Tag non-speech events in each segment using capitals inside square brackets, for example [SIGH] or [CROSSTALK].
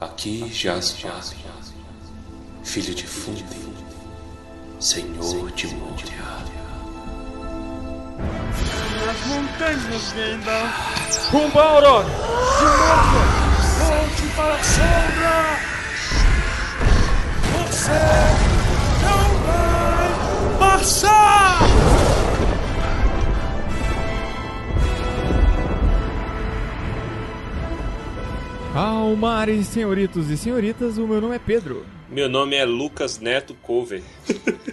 Aqui jaz Vale, filho de Fundi, senhor de Moria. As montanhas Gandalf! Rumba, Aurora! Silêncio! Volte para a sombra! Você não vai passar! Calmares, senhoritos e senhoritas, o meu nome é Pedro. Meu nome é Lucas Neto Cover.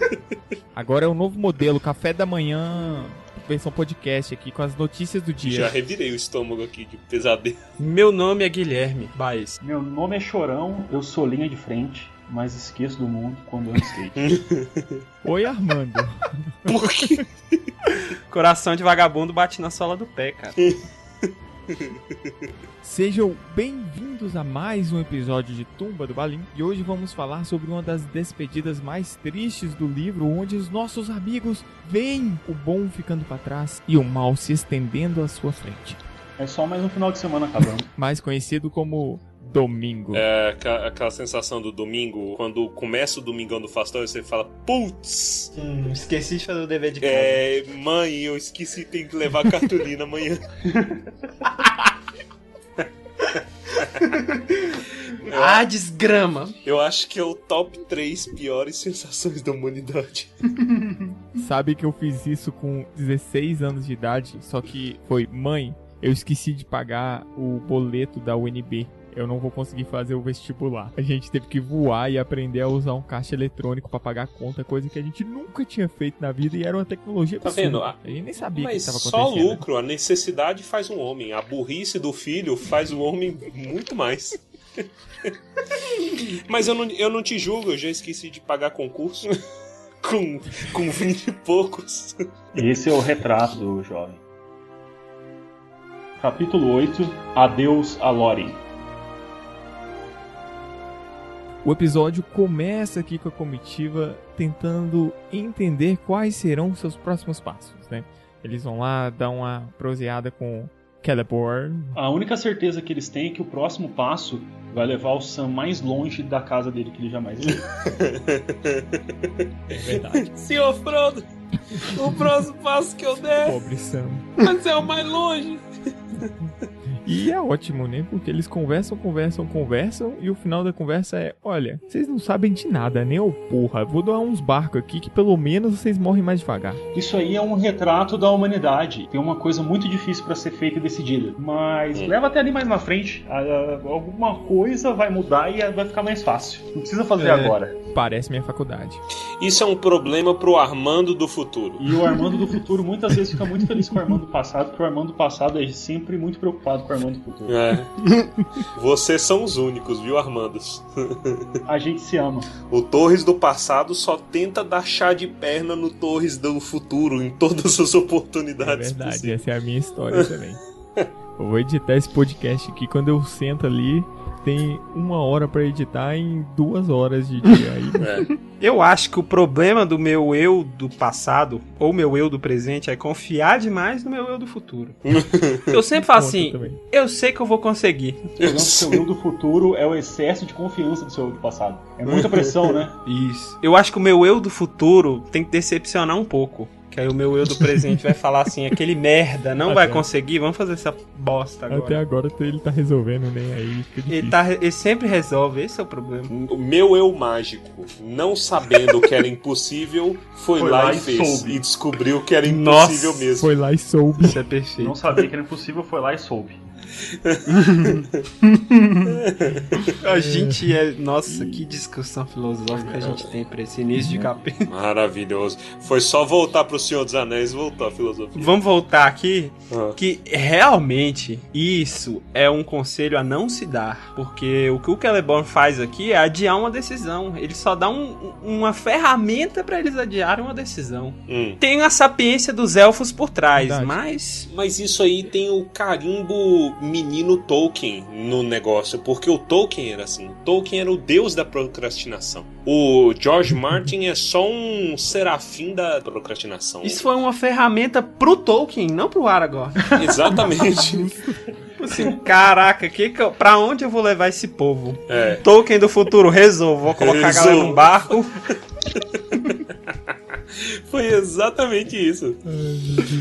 [LAUGHS] Agora é o novo modelo, café da manhã, versão podcast aqui, com as notícias do dia. Já revirei o estômago aqui de pesadelo. Meu nome é Guilherme Baez. Meu nome é Chorão, eu sou linha de frente, mas esqueço do mundo quando ando skate. [LAUGHS] Oi, Armando. Por quê? Coração de vagabundo bate na sola do pé, cara. [LAUGHS] [LAUGHS] Sejam bem-vindos a mais um episódio de Tumba do Balim. E hoje vamos falar sobre uma das despedidas mais tristes do livro, onde os nossos amigos veem o bom ficando para trás e o mal se estendendo à sua frente. É só mais um final de semana acabando. [LAUGHS] Mais conhecido como Domingo. É aqua- aquela sensação do domingo, quando começa o domingão do Fastão e você fala, putz, Hum, esqueci de fazer o dever de casa. é, mãe, eu esqueci, tem que levar cartolina amanhã. [LAUGHS] [LAUGHS] Ah, desgrama! Eu acho que é o top 3 piores sensações da humanidade. [LAUGHS] Sabe que eu fiz isso com 16 anos de idade, só que foi, mãe, eu esqueci de pagar o boleto da UNB. Eu não vou conseguir fazer o vestibular. A gente teve que voar e aprender a usar um caixa eletrônico pra pagar a conta, coisa que a gente nunca tinha feito na vida e era uma tecnologia Tá absurda. vendo? A gente nem sabia Mas que estava só acontecendo. lucro, a necessidade faz um homem. A burrice do filho faz o homem muito mais. [LAUGHS] Mas eu não, eu não te julgo, eu já esqueci de pagar concurso. [LAUGHS] com, com 20 e poucos. Esse é o retrato do jovem. Capítulo 8 Adeus a Lori. O episódio começa aqui com a comitiva tentando entender quais serão seus próximos passos, né? Eles vão lá dar uma proseada com Celeborn, A única certeza que eles têm é que o próximo passo vai levar o Sam mais longe da casa dele que ele jamais viu. [LAUGHS] é verdade. [LAUGHS] Senhor Frodo, o próximo passo que eu der Pobre Sam. vai ser o mais longe. E é ótimo, né? Porque eles conversam, conversam, conversam e o final da conversa é: olha, vocês não sabem de nada, né? Ô porra, vou doar uns barcos aqui que pelo menos vocês morrem mais devagar. Isso aí é um retrato da humanidade. Tem uma coisa muito difícil para ser feita e decidida. Mas Hum. leva até ali mais na frente. Ah, ah, Alguma coisa vai mudar e vai ficar mais fácil. Não precisa fazer É. agora. Parece minha faculdade. Isso é um problema pro Armando do futuro. E o Armando do futuro muitas vezes fica muito feliz com o Armando do passado, porque o Armando do passado é sempre muito preocupado com o Armando futuro. É. [LAUGHS] Vocês são os únicos, viu, Armandos? [LAUGHS] A gente se ama. O Torres do passado só tenta dar chá de perna no Torres do futuro em todas as É oportunidades verdade, possíveis. essa é a minha história também. Eu vou editar esse podcast aqui quando eu sento ali. Tem uma hora pra editar em duas horas de dia. Aí [LAUGHS] É. Eu acho que o problema do meu eu do passado, ou meu eu do presente, é confiar demais no meu eu do futuro. [LAUGHS] Eu sempre falo assim, também. eu sei que eu vou conseguir. O seu eu do futuro é o excesso de confiança do seu eu do passado. É muita pressão, né? Isso. Eu acho que o meu eu do futuro tem que decepcionar um pouco. Que aí o meu eu do presente vai falar assim, aquele merda, não vai Até- conseguir, vamos fazer essa bosta agora. Até agora ele tá resolvendo, nem aí. Ele, tá, ele sempre resolve, esse é o problema. O meu eu mágico, não sabendo que era impossível, foi, Foi lá, lá e fez. soube. E descobriu que era Nossa. impossível mesmo. Foi lá e soube. Isso é perfeito. Não sabia que era impossível, foi lá e soube. [LAUGHS] A gente é. Nossa, que discussão filosófica a gente tem pra esse início de capítulo. Maravilhoso. Foi só voltar pro Senhor dos Anéis e voltar a filosofia. Vamos voltar aqui. Ah. Que realmente isso é um conselho a não se dar. Porque o que o Celeborn faz aqui é adiar uma decisão. Ele só dá um- uma ferramenta pra eles adiarem uma decisão. Hum. Tem a sapiência dos elfos por trás, Verdade. mas. Mas isso aí tem o carimbo menino Tolkien no negócio, porque o Tolkien era assim. O Tolkien era o deus da procrastinação. O George Martin é só um serafim da procrastinação. Isso foi uma ferramenta pro Tolkien, não pro Aragorn. [LAUGHS] Exatamente. Assim, caraca, que que eu, pra onde eu vou levar esse povo? É. Tolkien do futuro, resolvo. Vou colocar a galera Resolvo. num barco. [LAUGHS] [LAUGHS] Foi exatamente isso.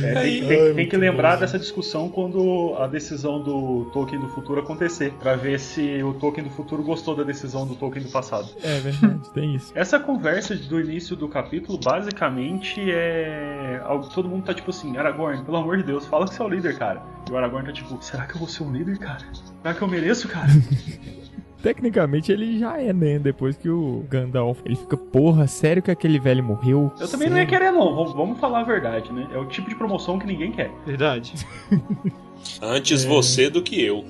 É, Aí- tem, tem- tem que lembrar dessa discussão quando a decisão do Tolkien do futuro acontecer, Pra ver se o Tolkien do futuro gostou da decisão do Tolkien do passado. É verdade, tem isso. [LAUGHS] Essa conversa do início do capítulo, basicamente, é. algo- Todo mundo tá tipo assim, Aragorn, pelo amor de Deus, fala que você é o líder, cara. E o Aragorn tá tipo, será que eu vou ser um líder, cara? Será que eu mereço, cara? [LAUGHS] Tecnicamente ele já é, né? Depois que o Gandalf. Ele fica, porra, sério que aquele velho morreu? Eu também não ia Sério? querer, não. Vamos- Vamos falar a verdade, né? É o tipo de promoção que ninguém quer. Verdade. [LAUGHS] Antes você do que eu.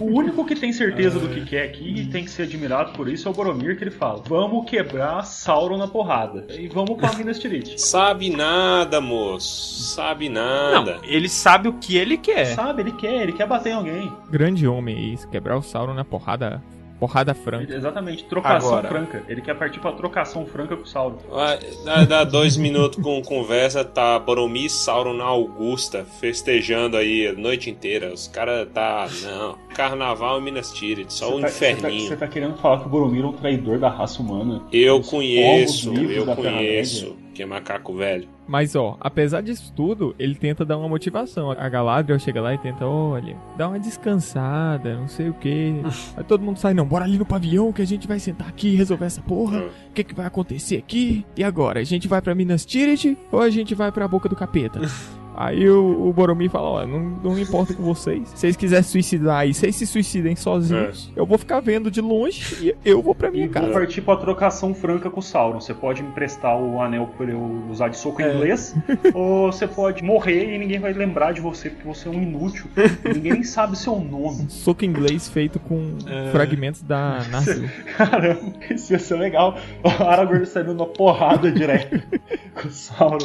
O único que tem certeza do que quer aqui e tem que ser admirado por isso é o Boromir, que ele fala: Vamos quebrar Sauron na porrada. E vamos pra Minas Tirith. [LAUGHS] Sabe nada, moço. Sabe nada. Não, ele sabe o que ele quer. Sabe, ele quer, ele quer bater em alguém. Grande homem é isso, quebrar o Sauron na porrada. Porrada franca. Exatamente, trocação Agora. franca. Ele quer partir pra trocação franca com o Sauron. Vai, Dá, dá dois minutos com conversa, tá Boromir e Sauron na Augusta, festejando aí a noite inteira. Os caras tá. Não. Carnaval em Minas Tirith, só o tá- Você tá, inferninho. você tá querendo falar que o Boromir é um traidor da raça humana? Eu conheço, eu conheço. Que é macaco velho. Mas ó, apesar disso tudo, ele tenta dar uma motivação. A Galadriel chega lá e tenta, olha, dá uma descansada, não sei o que. [LAUGHS] Aí todo mundo sai, não, bora ali no pavilhão que a gente vai sentar aqui e resolver essa porra. Hum. O que, que vai acontecer aqui? E agora? A gente vai pra Minas Tirith ou a gente vai pra boca do capeta? [LAUGHS] Aí o, o Boromir fala, ó, não, não importa com vocês. Se vocês quiserem suicidar aí, vocês se suicidem sozinhos. Eu vou ficar vendo de longe e eu vou pra minha E vou casa. partir pra trocação franca com o Sauron. Você pode me emprestar o anel pra eu usar de soco em inglês, [LAUGHS] ou você pode morrer e ninguém vai lembrar de você porque você é um inútil. ninguém nem sabe seu nome. Soco inglês feito com fragmentos da Nazgûl. [LAUGHS] Caramba, isso ia ser legal. O Aragorn saindo numa porrada direto [LAUGHS] com o Sauron.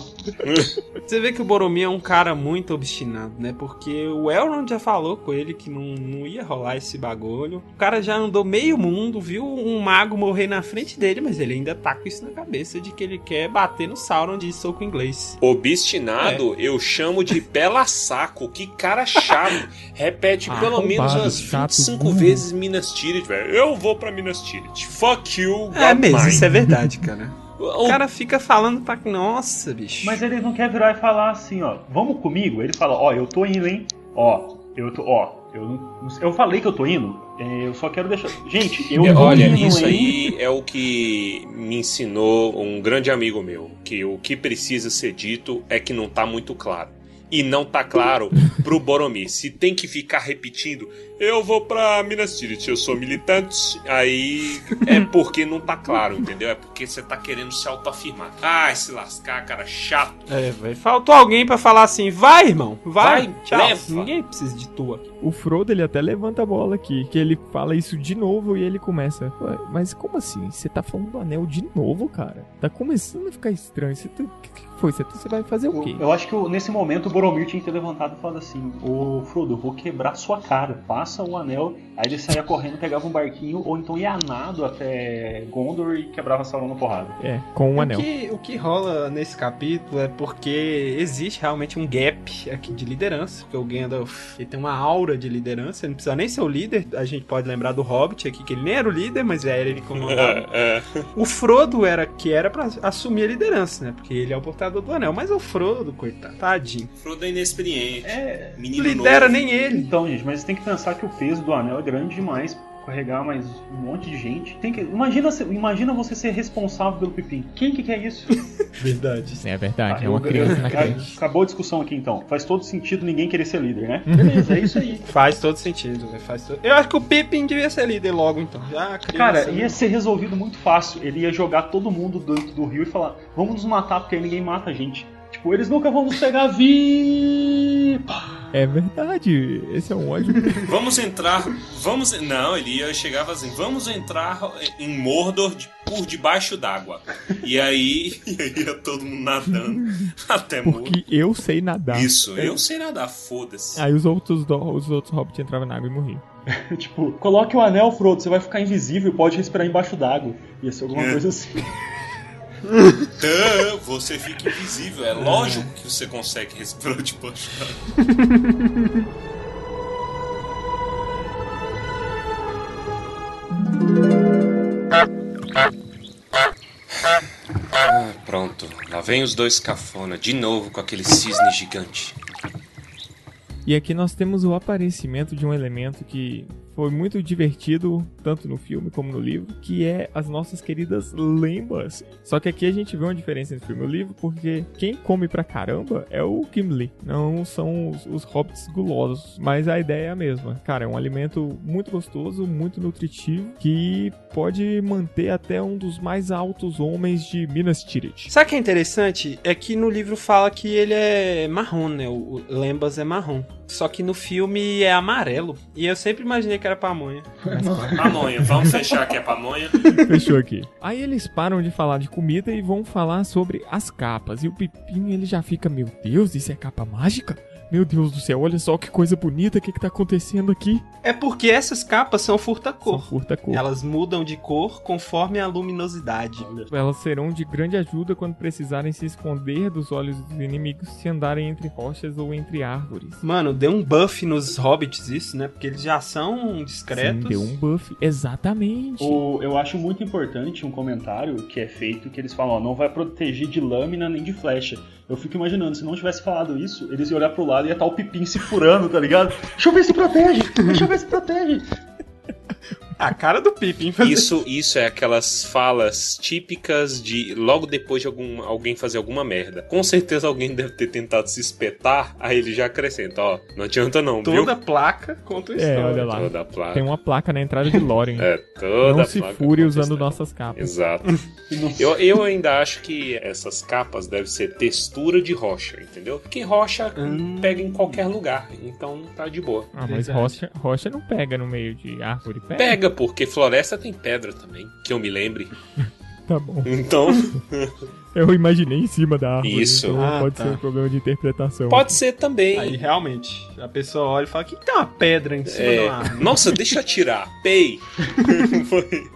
Você vê que o Boromir é um cara muito obstinado, né? Porque o Elrond já falou com ele que não, não ia rolar esse bagulho. O cara já andou meio mundo, viu um mago morrer na frente dele, mas ele ainda tá com isso na cabeça de que ele quer bater no Sauron de soco inglês. Obstinado, eu chamo de pela saco. Que cara chato. [LAUGHS] Repete pelo menos umas chato, 25 burro. vezes Minas Tirith, velho. Eu vou pra Minas Tirith. Fuck you, É mesmo, isso é verdade, cara. O- cara fica falando pra. Nossa, bicho. Mas ele não quer virar e falar assim, ó, vamos comigo? Ele fala, ó, eu tô indo, hein? Ó, eu tô, ó, eu eu falei que eu tô indo. é, eu só quero deixar. Gente, eu É, Olha, indo, isso hein? aí é o que me ensinou um grande amigo meu, que o que precisa ser dito é que não tá muito claro. E não tá claro pro Boromir. Se tem que ficar repetindo, eu vou pra Minas Tirith, eu sou militante, aí é [LAUGHS] porque não tá claro, entendeu? É porque você tá querendo se autoafirmar. Ai, se lascar, cara, chato. É, velho. Faltou alguém pra falar assim: vai, irmão, vai, Vai, tchau. leva. Ninguém precisa de tu aqui. O Frodo, ele até levanta a bola aqui, que ele fala isso de novo e ele começa. "Ué, mas como assim? Você tá falando do anel de novo, cara? Tá começando a ficar estranho. Você tá- O que, que foi? Você, você vai fazer o quê? Eu acho que nesse momento o Boromir tinha que ter levantado e falado assim: Ô Frodo, eu vou quebrar sua cara, passa o anel. Aí ele saía correndo, pegava um barquinho, ou então ia a nado até Gondor e quebrava Sauron na porrada. É, com um o, anel. que, o que rola nesse capítulo é porque existe realmente um gap aqui de liderança. Porque o Gandalf ele tem uma aura de liderança, ele não precisa nem ser o líder. A gente pode lembrar do Hobbit aqui, que ele nem era o líder, mas era ele comandava. É, [LAUGHS] é. O Frodo era que era pra assumir a liderança, né? Porque ele é o portador do anel. Mas o Frodo, coitado, tadinho. Frodo é inexperiente. É, Menino Lidera novo. nem ele. Então, gente, mas tem que pensar que o peso do anel é grande demais carregar mais um monte de gente. Tem que, imagina, imagina você ser responsável pelo Pipim. Quem que quer isso? [LAUGHS] Verdade. Sim, é verdade. é Eu- uma criança eu- na crente. Acabou a discussão aqui então. Faz todo sentido ninguém querer ser líder, né? Beleza, é isso aí. [LAUGHS] Faz todo sentido, velho. Faz todo... Eu acho que o Pippin devia ser líder logo, então. Já criança, Cara, né? ia ser resolvido muito fácil. Ele ia jogar todo mundo dentro do rio e falar: Vamos nos matar porque aí ninguém mata a gente. Tipo, eles nunca vão nos pegar vi. É verdade. Esse é um ódio. [LAUGHS] Vamos entrar. Vamos. Não, ele ia chegava assim. Vamos entrar em Mordor de- por debaixo d'água. E aí [LAUGHS] e aí ia todo mundo nadando até Mordor. Porque eu sei nadar. Isso, eu sei nadar, foda-se. Aí os outros, do- os outros hobbits entravam na água e morriam. [LAUGHS] tipo, coloque o anel, Frodo, você vai ficar invisível e pode respirar embaixo d'água. Ia ser alguma É. coisa assim. Tã, você fica invisível. É lógico que você consegue respirar de baixo ah, Pronto, lá vem os dois cafona de novo com aquele cisne gigante. E aqui nós temos o aparecimento de um elemento que foi muito divertido, tanto no filme como no livro, que é as nossas queridas lembas. Só que aqui a gente vê uma diferença entre o filme e o livro, porque quem come pra caramba é o Gimli, não são os, os hobbits gulosos. Mas a ideia é a mesma. Cara, é um alimento muito gostoso, muito nutritivo, que pode manter até um dos mais altos homens de Minas Tirith. Sabe o que é interessante? É que no livro fala que ele é marrom, né? O o Lembas é marrom. Só que no filme é amarelo. E eu sempre imaginei que era pamonha. Pamonha, vamos fechar que é pamonha. [LAUGHS] Fechou aqui. Aí eles param de falar de comida e vão falar sobre as capas. E o Pipinho ele já fica, meu Deus, isso é capa mágica? Meu Deus do céu, olha só que coisa bonita, o que que tá acontecendo aqui? É porque essas capas são São furta-cor. furta cor. Elas mudam de cor conforme a luminosidade. Elas serão de grande ajuda quando precisarem se esconder dos olhos dos inimigos se andarem entre rochas ou entre árvores. Mano, deu um buff nos hobbits isso, né? Porque eles já são discretos. Sim, deu um buff. Exatamente. O- eu acho muito importante um comentário que é feito que eles falam, ó, não vai proteger de lâmina nem de flecha. Eu fico imaginando, se não tivesse falado isso, eles iam olhar pro lado e ia estar o Pipim se furando, tá ligado? Deixa eu ver se protege! Deixa eu ver se protege! [LAUGHS] A cara do Pippin. fazer- Isso, isso é aquelas falas típicas de logo depois de algum, alguém fazer alguma merda. Com certeza alguém deve ter tentado se espetar, aí ele já acrescenta, ó, não adianta não, Toda viu? placa conta a É, história. olha lá. Toda a placa. Tem uma placa na entrada de Lorien. [LAUGHS] É, toda não a se placa fure usando história. nossas capas. Exato. [LAUGHS] Eu, eu ainda acho que essas capas devem ser textura de rocha, entendeu? Porque rocha Hum. pega em qualquer lugar, então tá de boa. Ah, mas rocha, rocha não pega no meio de árvore. Pega? Pega, porque floresta tem pedra também, que eu me lembre. [LAUGHS] Tá bom. Então, [LAUGHS] Eu imaginei em cima da árvore. Isso. Então Ah, pode tá. ser um problema de interpretação. pode ser também. Aí realmente, a pessoa olha e fala que tem uma pedra em cima É, da árvore. nossa, deixa eu atirar. Pei. [LAUGHS] Foi.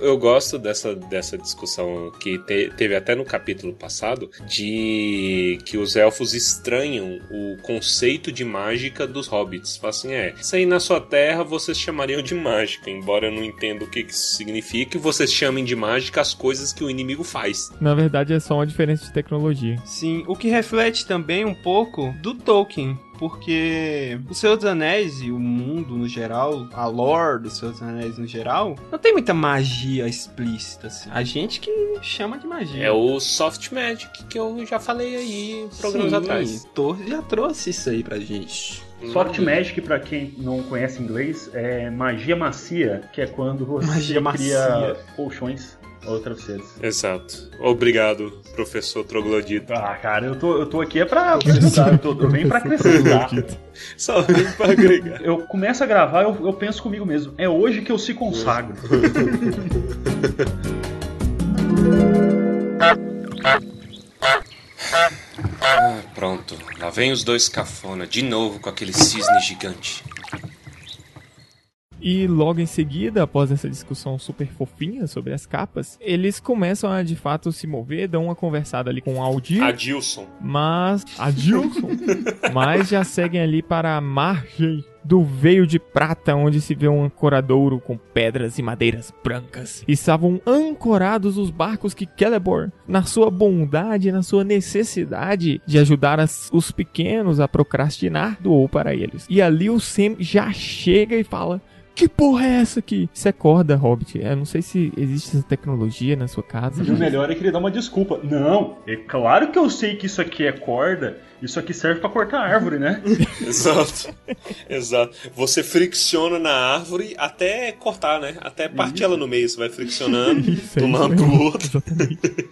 Eu gosto dessa, dessa discussão que te- teve até no capítulo passado de que os elfos estranham o conceito de mágica dos hobbits. Falam assim, é, isso aí na sua terra vocês chamariam de mágica, embora eu não entenda o que que isso significa, e vocês chamem de mágica as coisas que o inimigo faz. Na verdade é só uma diferença de tecnologia. Sim, o que reflete também um pouco do Tolkien. Porque o Senhor dos Anéis e o mundo no geral, a lore do Senhor dos Anéis no geral, não tem muita magia explícita. Assim. A gente que chama de magia. É o soft magic que eu já falei aí programas Sim, atrás. Thor já trouxe isso aí pra gente. Soft Magic, pra quem não conhece inglês, é magia macia, que é quando você Magia cria macia. colchões ou travesseiros. Exato. Obrigado, professor Troglodito. Ah, cara, eu tô, eu tô aqui é pra acrescentar, eu, tô, eu venho pra [LAUGHS] acrescentar. Só vim pra agregar. Eu começo a gravar, eu, eu penso comigo mesmo, é hoje que eu se consagro. Ah, pronto. Lá vem os dois cafona, de novo com aquele cisne gigante. E logo em seguida, após essa discussão super fofinha sobre as capas, eles começam a de fato se mover, dão uma conversada ali com o Aldir, Adilson. mas. [LAUGHS] Adilson! mas já seguem ali para a margem do veio de prata, onde se vê um ancoradouro com pedras e madeiras brancas. E estavam ancorados os barcos que Celeborn, na sua bondade, na sua necessidade de ajudar as- os pequenos a procrastinar, doou para eles. E ali o Sam já chega e fala. Que porra é essa aqui? Isso é corda, Hobbit. Eu não sei se existe essa tecnologia na sua casa. E o melhor é que ele dá uma desculpa. Não, é claro que eu sei que isso aqui é corda, isso aqui serve pra cortar árvore, né? [LAUGHS] Exato. Exato. Você fricciona na árvore até cortar, né? Até partir ela no meio. Você vai friccionando de é um lado pro outro.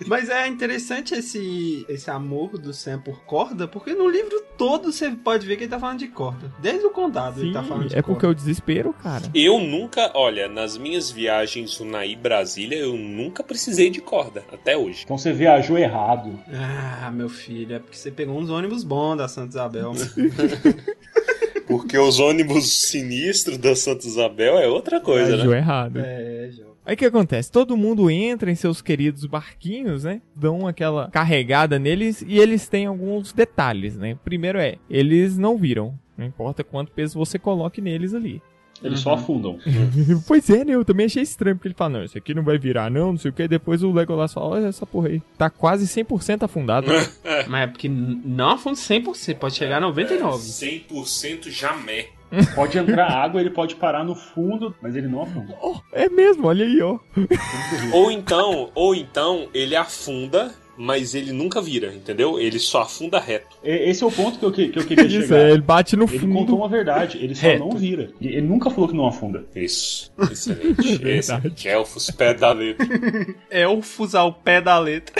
Mas é interessante esse, esse amor do Sam por corda, porque no livro todo você pode ver que ele tá falando de corda. Desde o condado ele Sim, tá falando de é porque corda. é o desespero, cara. Eu nunca, olha, nas minhas viagens Unai Brasília, eu nunca precisei de corda. Até hoje. Então você viajou errado. Ah, meu filho, é porque você pegou uns ônibus bons da Santa Isabel. [LAUGHS] Porque os ônibus sinistros da Santa Isabel é outra coisa, Viajou né? errado. é, João. Aí o que acontece? Todo mundo entra em seus queridos barquinhos, né? Dão aquela carregada neles e eles têm alguns detalhes, né? Primeiro é, eles não viram. Não importa quanto peso você coloque neles ali. Eles só afundam. [LAUGHS] pois é, né? Eu também achei estranho, porque ele fala, não, isso aqui não vai virar, não, não sei o que. Depois o Legolas fala, olha essa porra aí. Tá quase 100% afundado. [LAUGHS] Mas é porque não afunda 100%, pode chegar a 99%. 100% jamé. Pode entrar água, ele pode parar no fundo, mas ele não afunda. Oh, é mesmo, olha aí, ó. Ou então, ou então ele afunda, mas ele nunca vira, entendeu? Ele só afunda reto. Esse é o ponto que eu, que, que eu queria Isso, chegar. é, ele bate no Ele fundo. contou uma verdade, ele só Reto. não vira. Ele nunca falou que não afunda. Isso. [LAUGHS] Excelente. Esse. Elfos, pé da letra. [LAUGHS] Elfos ao pé da letra.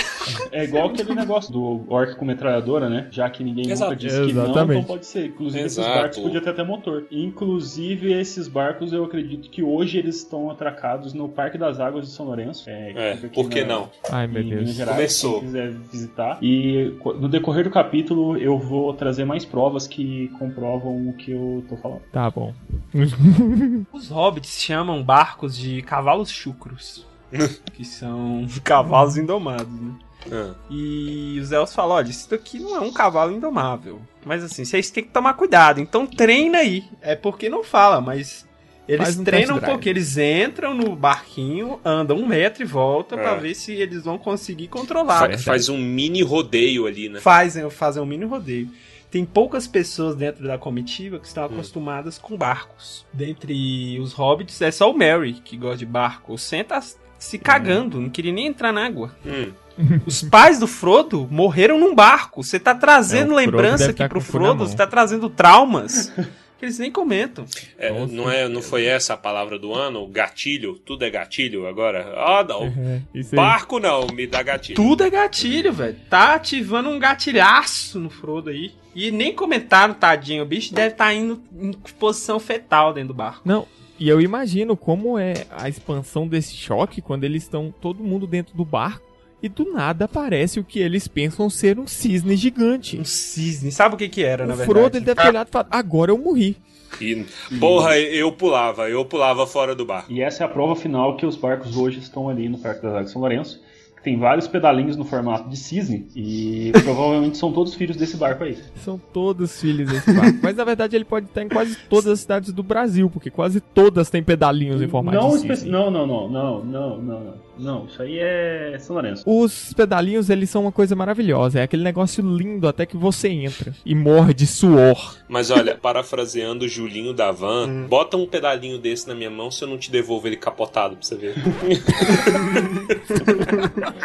É igual aquele negócio do orc com metralhadora, né? Já que ninguém Exato. nunca disse que não, Exatamente. então pode ser. Inclusive, Exato. esses barcos podiam ter até motor. Inclusive, esses barcos, eu acredito que hoje eles estão atracados no Parque das Águas de São Lourenço. É, É, por que na- não? Ai, meu Deus. Gerais, Começou. quem quiser visitar. E no decorrer do capítulo eu vou trazer mais provas que comprovam o que eu tô falando. Tá bom. [LAUGHS] Os hobbits chamam barcos de cavalos chucros. [LAUGHS] que são cavalos indomados, né? Ah, E os elfos falam: olha, isso daqui não é um cavalo indomável. Mas assim, vocês têm que tomar cuidado. Então treina aí. É porque não fala, mas. Eles Faz um treinam um pouco, eles entram no barquinho, andam um metro e voltam É. pra ver se eles vão conseguir controlar. fa- faz um mini rodeio ali, né? Fazem, fazem um mini rodeio. Tem poucas pessoas dentro da comitiva que estão acostumadas com barcos. Dentre os hobbits, é só o Mary que gosta de barco. Tá se cagando, não queria nem entrar na água. Hum. [LAUGHS] Os pais do Frodo morreram num barco. Você tá trazendo É, lembrança aqui tá pro Frodo, você tá trazendo traumas que eles nem comentam. É, Nossa. não, é, não foi essa a palavra do ano? Gatilho? Tudo é gatilho agora? Ah, não. [LAUGHS] É. Barco não, me dá gatilho. Tudo é gatilho, velho. Tá ativando um gatilhaço no Frodo aí. E nem comentaram, tadinho. O bicho deve estar indo em posição fetal dentro do barco. Não, e eu imagino como é a expansão desse choque quando eles estão todo mundo dentro do barco e do nada aparece o que eles pensam ser um cisne gigante. Um cisne. Sabe o que que era, na o verdade? Frodo ele deve ter olhado e falado, agora eu morri. E, porra, eu pulava, eu pulava fora do barco. E essa é a prova final que os barcos hoje estão ali no Parque das Águas de São Lourenço. Tem vários pedalinhos no formato de cisne e [LAUGHS] provavelmente são todos filhos desse barco aí. São todos filhos desse barco. [LAUGHS] Mas na verdade ele pode estar em quase todas as cidades do Brasil, porque quase todas têm pedalinhos em formato não, de cisne. não, não, não, não, não, não, não. Não, isso aí é São Lourenço. Os pedalinhos, eles são uma coisa maravilhosa. É aquele negócio lindo até que você entra e morre de suor. Mas olha, parafraseando o Julinho da Van, bota um pedalinho desse na minha mão se eu não te devolvo ele capotado pra você ver. [LAUGHS]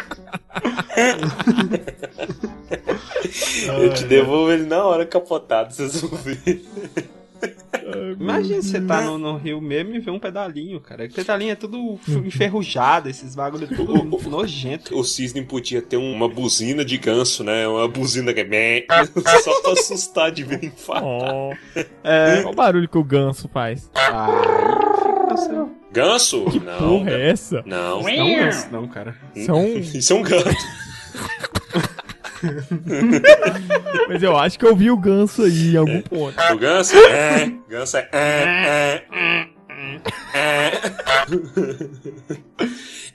eu te devolvo ele na hora capotado, vocês vão ver. Imagina você tá no, no rio mesmo e ver um pedalinho, cara. Pedalinho é tudo enferrujado, esses bagulho é tudo nojento. O Cisne podia ter um- uma buzina de ganso, né? Uma buzina que é [LAUGHS] só pra assustar de ver infartar. [LAUGHS] Oh. É. Olha o barulho que o ganso faz. Aí Ganso? Não. Porra, é essa? Não. Não é isso, não, cara. São... [LAUGHS] Isso é um gato. [LAUGHS] Mas eu acho que eu vi o ganso aí em algum ponto. O ganso é. Ganso é. é, é, é.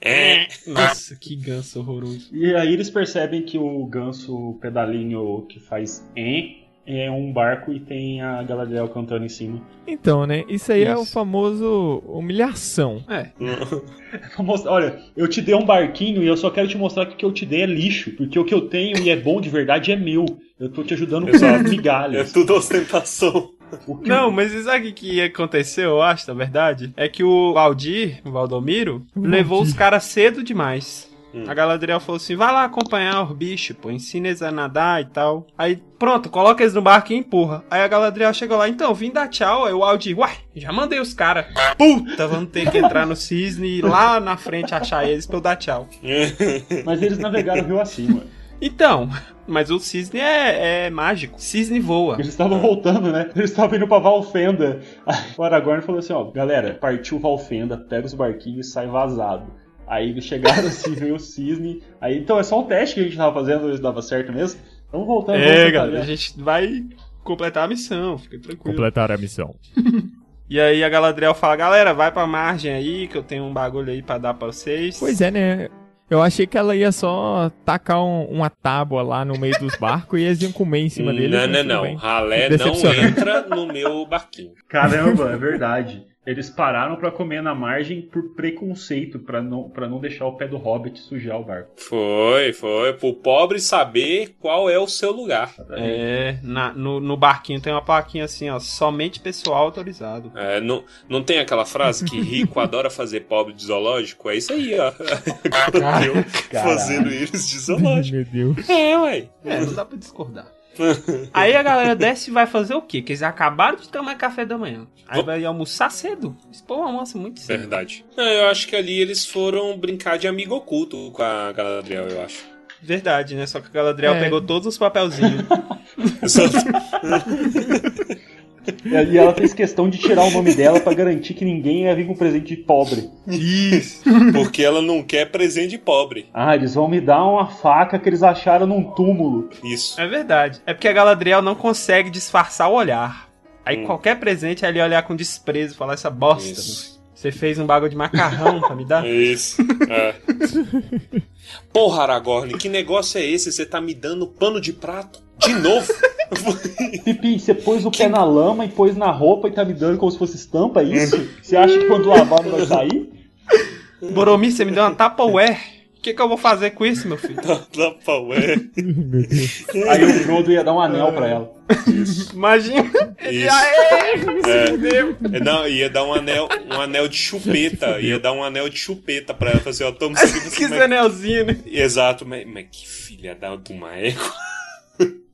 É. Nossa, que ganso horroroso. E aí eles percebem que o ganso pedalinho que faz em é um barco e tem a Galadriel cantando em cima. Então, né? Isso aí é o Isso. famoso humilhação. É. [LAUGHS] Mostrar, Olha, eu te dei um barquinho e eu só quero te mostrar que o que eu te dei é lixo, porque o que eu tenho e é bom de verdade é meu. Eu tô te ajudando com. É migalhas. tudo ostentação. Que- Não, mas sabe o que aconteceu, eu acho, na verdade? É que o Valdir, o Valdomiro, levou os caras cedo demais. Hum. A Galadriel falou assim: vai lá acompanhar os bichos, pô, ensina eles a nadar e tal. Aí, pronto, coloca eles no barco e empurra. Aí a Galadriel chegou lá, então, vim dar tchau. Aí o Aldir, uai, já mandei os caras. Puta, vamos ter que entrar no cisne e ir lá na frente achar eles pra eu dar tchau. [LAUGHS] Mas eles navegaram o rio acima. Então, mas o cisne é, é mágico. Cisne voa. Eles estavam voltando, né? Eles estavam indo pra Valfenda. Aí o Aragorn falou assim, ó, galera, partiu Valfenda, pega os barquinhos e sai vazado. Aí chegaram [LAUGHS] assim, veio o cisne. Aí, então é só um teste que a gente tava fazendo, isso dava certo mesmo. Vamos voltando. É, galera, a gente vai completar a missão, fica tranquilo. Completar a missão. [LAUGHS] E aí a Galadriel fala, galera, vai pra margem aí, que eu tenho um bagulho aí pra dar pra vocês. Pois é, né? Eu achei que ela ia só tacar um- uma tábua lá no meio dos barcos e eles iam comer em cima deles. Não, não, não. Ralé não entra no meu barquinho. Caramba, é verdade. Eles pararam pra comer na margem por preconceito, pra não, pra não deixar o pé do hobbit sujar o barco. Foi, foi. Pro pobre saber qual é o seu lugar. É, na- no, no barquinho tem uma plaquinha assim, ó, somente pessoal autorizado. É, não, não tem aquela frase que rico [LAUGHS] adora fazer pobre de zoológico? É isso aí, ó. [LAUGHS] Eu fazendo eles de zoológico. Meu Deus. É, ué. É, não dá pra discordar. [LAUGHS] Aí a galera desce e vai fazer o quê? Que eles acabaram de tomar café da manhã. Aí vai almoçar cedo. Povo almoça muito cedo. Verdade. Não, eu acho que ali eles foram brincar de amigo oculto com a Galadriel, eu acho. Verdade, né? Só que a Galadriel É. pegou todos os papelzinhos. [LAUGHS] [LAUGHS] E ela fez questão de tirar o nome dela pra garantir que ninguém ia vir com presente de pobre. Isso. Porque ela não quer presente de pobre. Ah, eles vão me dar uma faca que eles acharam num túmulo. Isso. é verdade. É porque a Galadriel não consegue disfarçar o olhar. Aí Hum. qualquer presente é ali olhar com desprezo e falar essa bosta. Isso. Você fez um bagulho de macarrão pra me dar? [LAUGHS] Isso. É. Porra, Aragorn, que negócio é esse? Você tá me dando pano de prato? De novo? [LAUGHS] Pipi, você pôs o pé na lama e pôs na roupa e tá me dando como se fosse estampa, é isso? [LAUGHS] Você acha que quando lavar não vai sair? Boromir, você me deu uma Tupperware. O que, que eu vou fazer com isso, meu filho? Dá pra ué. Meu Deus. Aí o Frodo ia dar um anel pra ela. Imagina. Ele, Isso. aê, se É. É, Não, ia dar um anel, um anel de chupeta. Ia dar um anel de chupeta pra ela. Falar assim, ó, toma isso aqui. [LAUGHS] Que mas... anelzinho, né? Exato, mas, mas que filha da de uma égua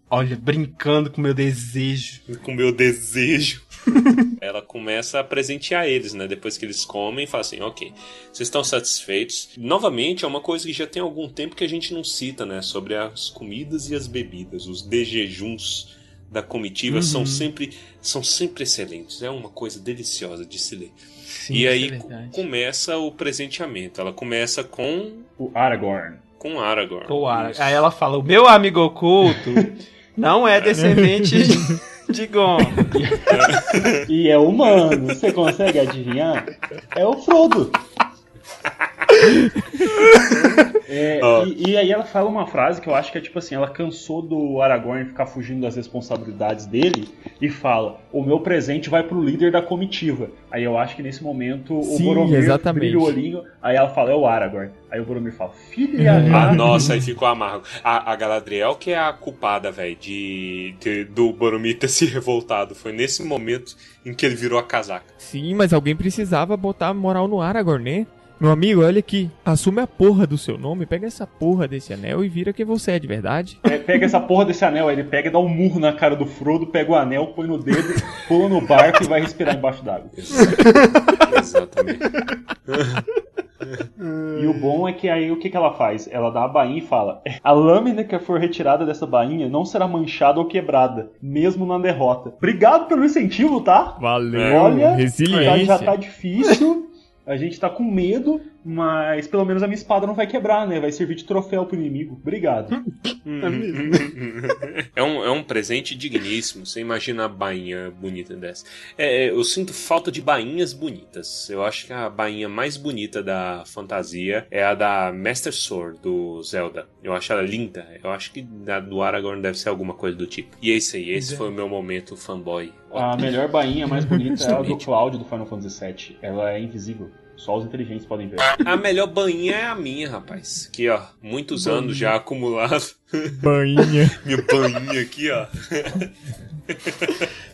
Olha, brincando com meu desejo. com meu desejo. [LAUGHS] Ela começa a presentear eles, né? Depois que eles comem, fala assim, ok, vocês estão satisfeitos. Novamente, é uma coisa que já tem algum tempo que a gente não cita, né? Sobre as comidas e as bebidas. Os dejejuns da comitiva são sempre são sempre excelentes. É uma coisa deliciosa de se ler. Sim, e aí é co- verdade. começa o presenteamento. Ela começa com O Aragorn. com Aragorn. Pô, Ara- Isso. Aí ela fala: o meu amigo oculto [LAUGHS] não é descendente [LAUGHS] de Gon. E é humano, você consegue adivinhar? É o Frodo. É, Ó. e, e aí ela fala uma frase que eu acho que é tipo assim, ela cansou do Aragorn ficar fugindo das responsabilidades dele e fala, o meu presente vai pro líder da comitiva. Aí eu acho que nesse momento o Sim, Boromir exatamente. brilha o olhinho, aí ela fala, é o Aragorn. Aí o Boromir fala, filha Ah, da... nossa, aí ficou amargo. A, a Galadriel que é a culpada, velho, de, de- do Boromir ter se revoltado. Foi nesse momento em que ele virou a casaca. Sim, mas alguém precisava botar moral no Aragorn, né? Meu amigo, olha aqui. Assume a porra do seu nome, pega essa porra desse anel e vira quem você é de verdade. É, pega essa porra desse anel, aí ele pega e dá um murro na cara do Frodo, pega o anel, põe no dedo, [LAUGHS] pula no barco e vai respirar embaixo d'água. [LAUGHS] Exatamente. E o bom é que aí o que, que ela faz? Ela dá a bainha e fala: A lâmina que for retirada dessa bainha não será manchada ou quebrada, mesmo na derrota. Obrigado pelo incentivo, tá? Valeu, Olha, já, resiliência. já tá difícil, a gente tá com medo, mas pelo menos a minha espada não vai quebrar, né? Vai servir de troféu pro inimigo. Obrigado. [LAUGHS] É um, é um presente digníssimo. Você imagina a bainha bonita dessa. É, é, eu sinto falta de bainhas bonitas. Eu acho que a bainha mais bonita da fantasia é a da Master Sword do Zelda. Eu acho ela linda. Eu acho que a do Aragorn deve ser alguma coisa do tipo. E é isso aí. Esse foi o meu momento fanboy. A melhor bainha mais bonita é a do. Cloud do Final Fantasy VII. Ela é invisível. Só os inteligentes podem ver. A melhor bainha é a minha, rapaz. Aqui, ó. Muitos anos já acumulado. Bainha. [LAUGHS] Minha bainha aqui, ó. [LAUGHS]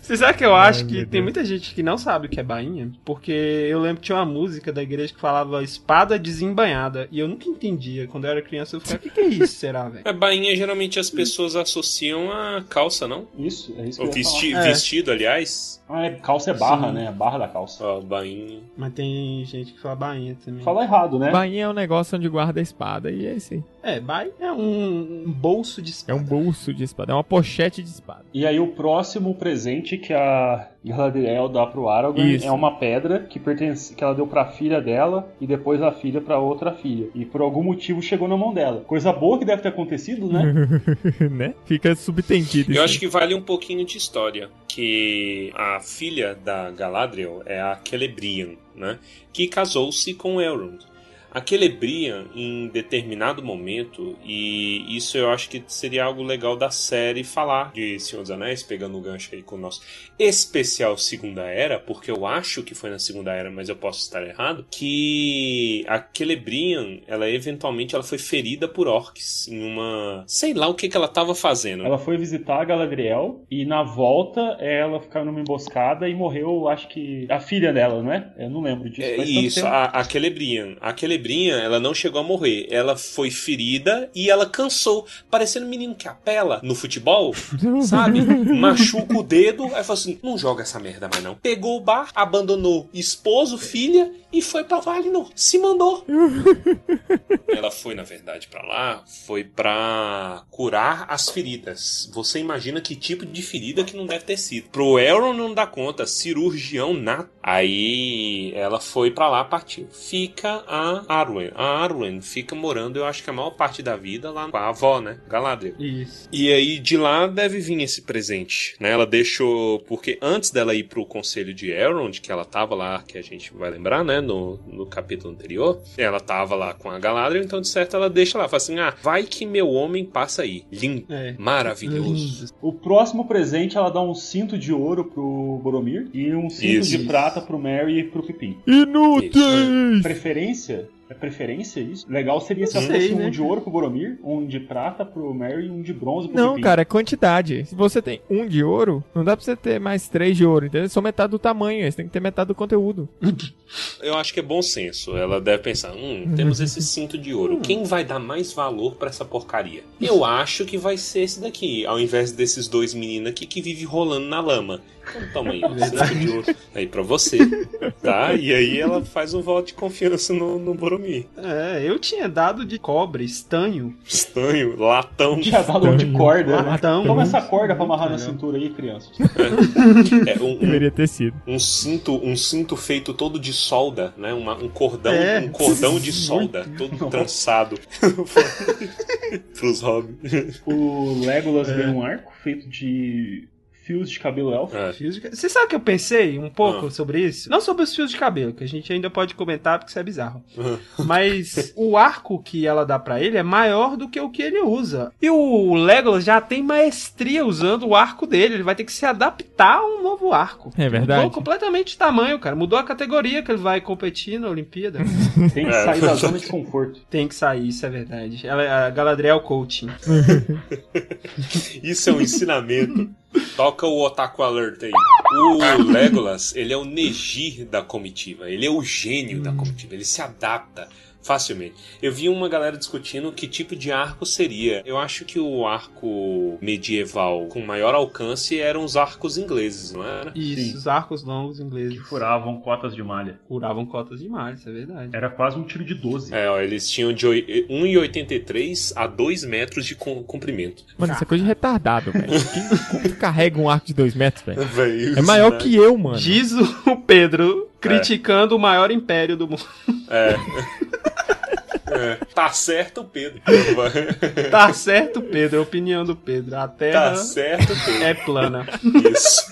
Você sabe que eu acho Ai, que tem muita gente que não sabe o que é bainha? Porque eu lembro que tinha uma música da igreja que falava espada desembanhada. E eu nunca entendia. Quando eu era criança, eu ficava, o que, que é isso, será, velho? A bainha geralmente as pessoas associam a calça, não? Isso, é isso que Ou vesti. É. vestido, aliás. Ah, é, calça é barra, Sim. né? A barra da calça. Ó, bainha. Mas tem gente que fala bainha também. Fala errado, né? Bainha é um negócio onde guarda a espada e é isso aí. É, bainha é um, um bolso de É espada. um bolso de espada, é uma pochete de espada. E aí o próximo presente que a Galadriel dá pro Aragorn Isso. é uma pedra que pertence que ela deu pra filha dela e depois a filha pra outra filha. E por algum motivo chegou na mão dela. Coisa boa que deve ter acontecido, né? [LAUGHS] né? Fica subtendido. Eu acho que vale um pouquinho de história. Que a filha da Galadriel é a Celebrian, né? Que casou-se com Elrond. A Celebrian, em determinado momento, e isso eu acho que seria algo legal da série falar de Senhor dos Anéis, pegando o gancho aí com o nosso especial Segunda Era, porque eu acho que foi na Segunda Era, mas eu posso estar errado, que a Celebrian, ela eventualmente ela foi ferida por orcs em uma... sei lá o que, que ela tava fazendo. Ela foi visitar a Galadriel e na volta ela ficava numa emboscada e morreu, acho que a filha dela, não é? Eu não lembro disso. É, isso, a, a Celebrian. A Celebrian, ela não chegou a morrer. Ela foi ferida e ela cansou. Parecendo um menino que apela no futebol, [LAUGHS] sabe? Machuca o dedo, aí fala assim: não joga essa merda mais não. Pegou o bar, abandonou esposo, filha e foi pra Valinor. Se mandou. [LAUGHS] ela foi, na verdade, pra lá, foi pra curar as feridas. Você imagina que tipo de ferida que não deve ter sido. Pro Elrond não dá conta, cirurgião nato. Aí ela foi pra lá, partiu. Fica a Arwen. A Arwen fica morando, eu acho que a maior parte da vida lá com a avó, né? Galadriel. Isso. E aí de lá deve vir esse presente, né? Ela deixou porque antes dela ir pro conselho de Elrond, que ela tava lá, que a gente vai lembrar, né, no, no capítulo anterior, ela tava lá com a Galadriel, então de certo ela deixa lá, fala assim: "Ah, vai que meu homem passa aí, lindo, É. maravilhoso". Lindo. O próximo presente ela dá um cinto de ouro pro Boromir e um cinto Isso. de prata pro Merry e pro Pippin. Inúteis! Preferência? É preferência isso? Legal seria se fosse sei, um né? de ouro pro Boromir, um de prata pro Merry e um de bronze pro Não, cara, é quantidade. Se você tem um de ouro, não dá pra você ter mais três de ouro, entendeu? Só metade do tamanho, você tem que ter metade do conteúdo. [LAUGHS] Eu acho que é bom senso. Ela deve pensar: hum, temos esse cinto de ouro. Quem vai dar mais valor pra essa porcaria? Eu acho que vai ser esse daqui, ao invés desses dois meninos aqui que vivem rolando na lama. Então toma aí, um cinto de ouro aí pra você, tá? E aí ela faz um voto de confiança no, no Boromir. É, eu tinha dado de cobre, estanho. Estanho, latão. Tinha dado um de corda, né? Latão. Toma essa corda pra amarrar na cintura aí, criança. É um, um, Deveria ter sido. um cinto, um cinto feito todo de solda, né? Uma- um cordão, É. um cordão de [LAUGHS] solda, todo Nossa. trançado. [LAUGHS] Pros hobbits. O Legolas ganha um arco feito de fios de cabelo elfo. É. De Você sabe que eu pensei um pouco Ah. sobre isso? Não sobre os fios de cabelo, que a gente ainda pode comentar porque isso é bizarro. Uhum. [LAUGHS] Mas o arco que ela dá pra ele é maior do que o que ele usa. E o Legolas já tem maestria usando o arco dele. Ele vai ter que se adaptar a um novo arco. É verdade. Mudou completamente de tamanho, cara. Mudou a categoria que ele vai competir na Olimpíada. [LAUGHS] Tem que É. sair da zona de conforto. tem que sair, isso é verdade. Ela é a Galadriel Coaching. [LAUGHS] Isso é um ensinamento. O Otaku Alert aí. O Legolas, ele é o Negir da comitiva. Ele é o gênio da comitiva. Ele se adapta facilmente. Eu vi uma galera discutindo que tipo de arco seria. Eu acho que o arco medieval com maior alcance eram os arcos ingleses, não era? Isso, Sim. os arcos longos Que ingleses furavam cotas de malha. curavam cotas de malha, isso é verdade. Era quase um tiro de 12. É, ó, eles tinham de oi- 1,83 a 2 metros de com- comprimento. Mano, isso é coisa de retardado, velho. [LAUGHS] Quem como que carrega um arco de dois metros, velho? [LAUGHS] É maior que eu, mano. Diz o Pedro criticando o maior império do mundo. É. [LAUGHS] É, Tá certo, Pedro. Tá certo, Pedro, é a opinião do Pedro. A Terra Tá certo, Pedro. é plana. Isso.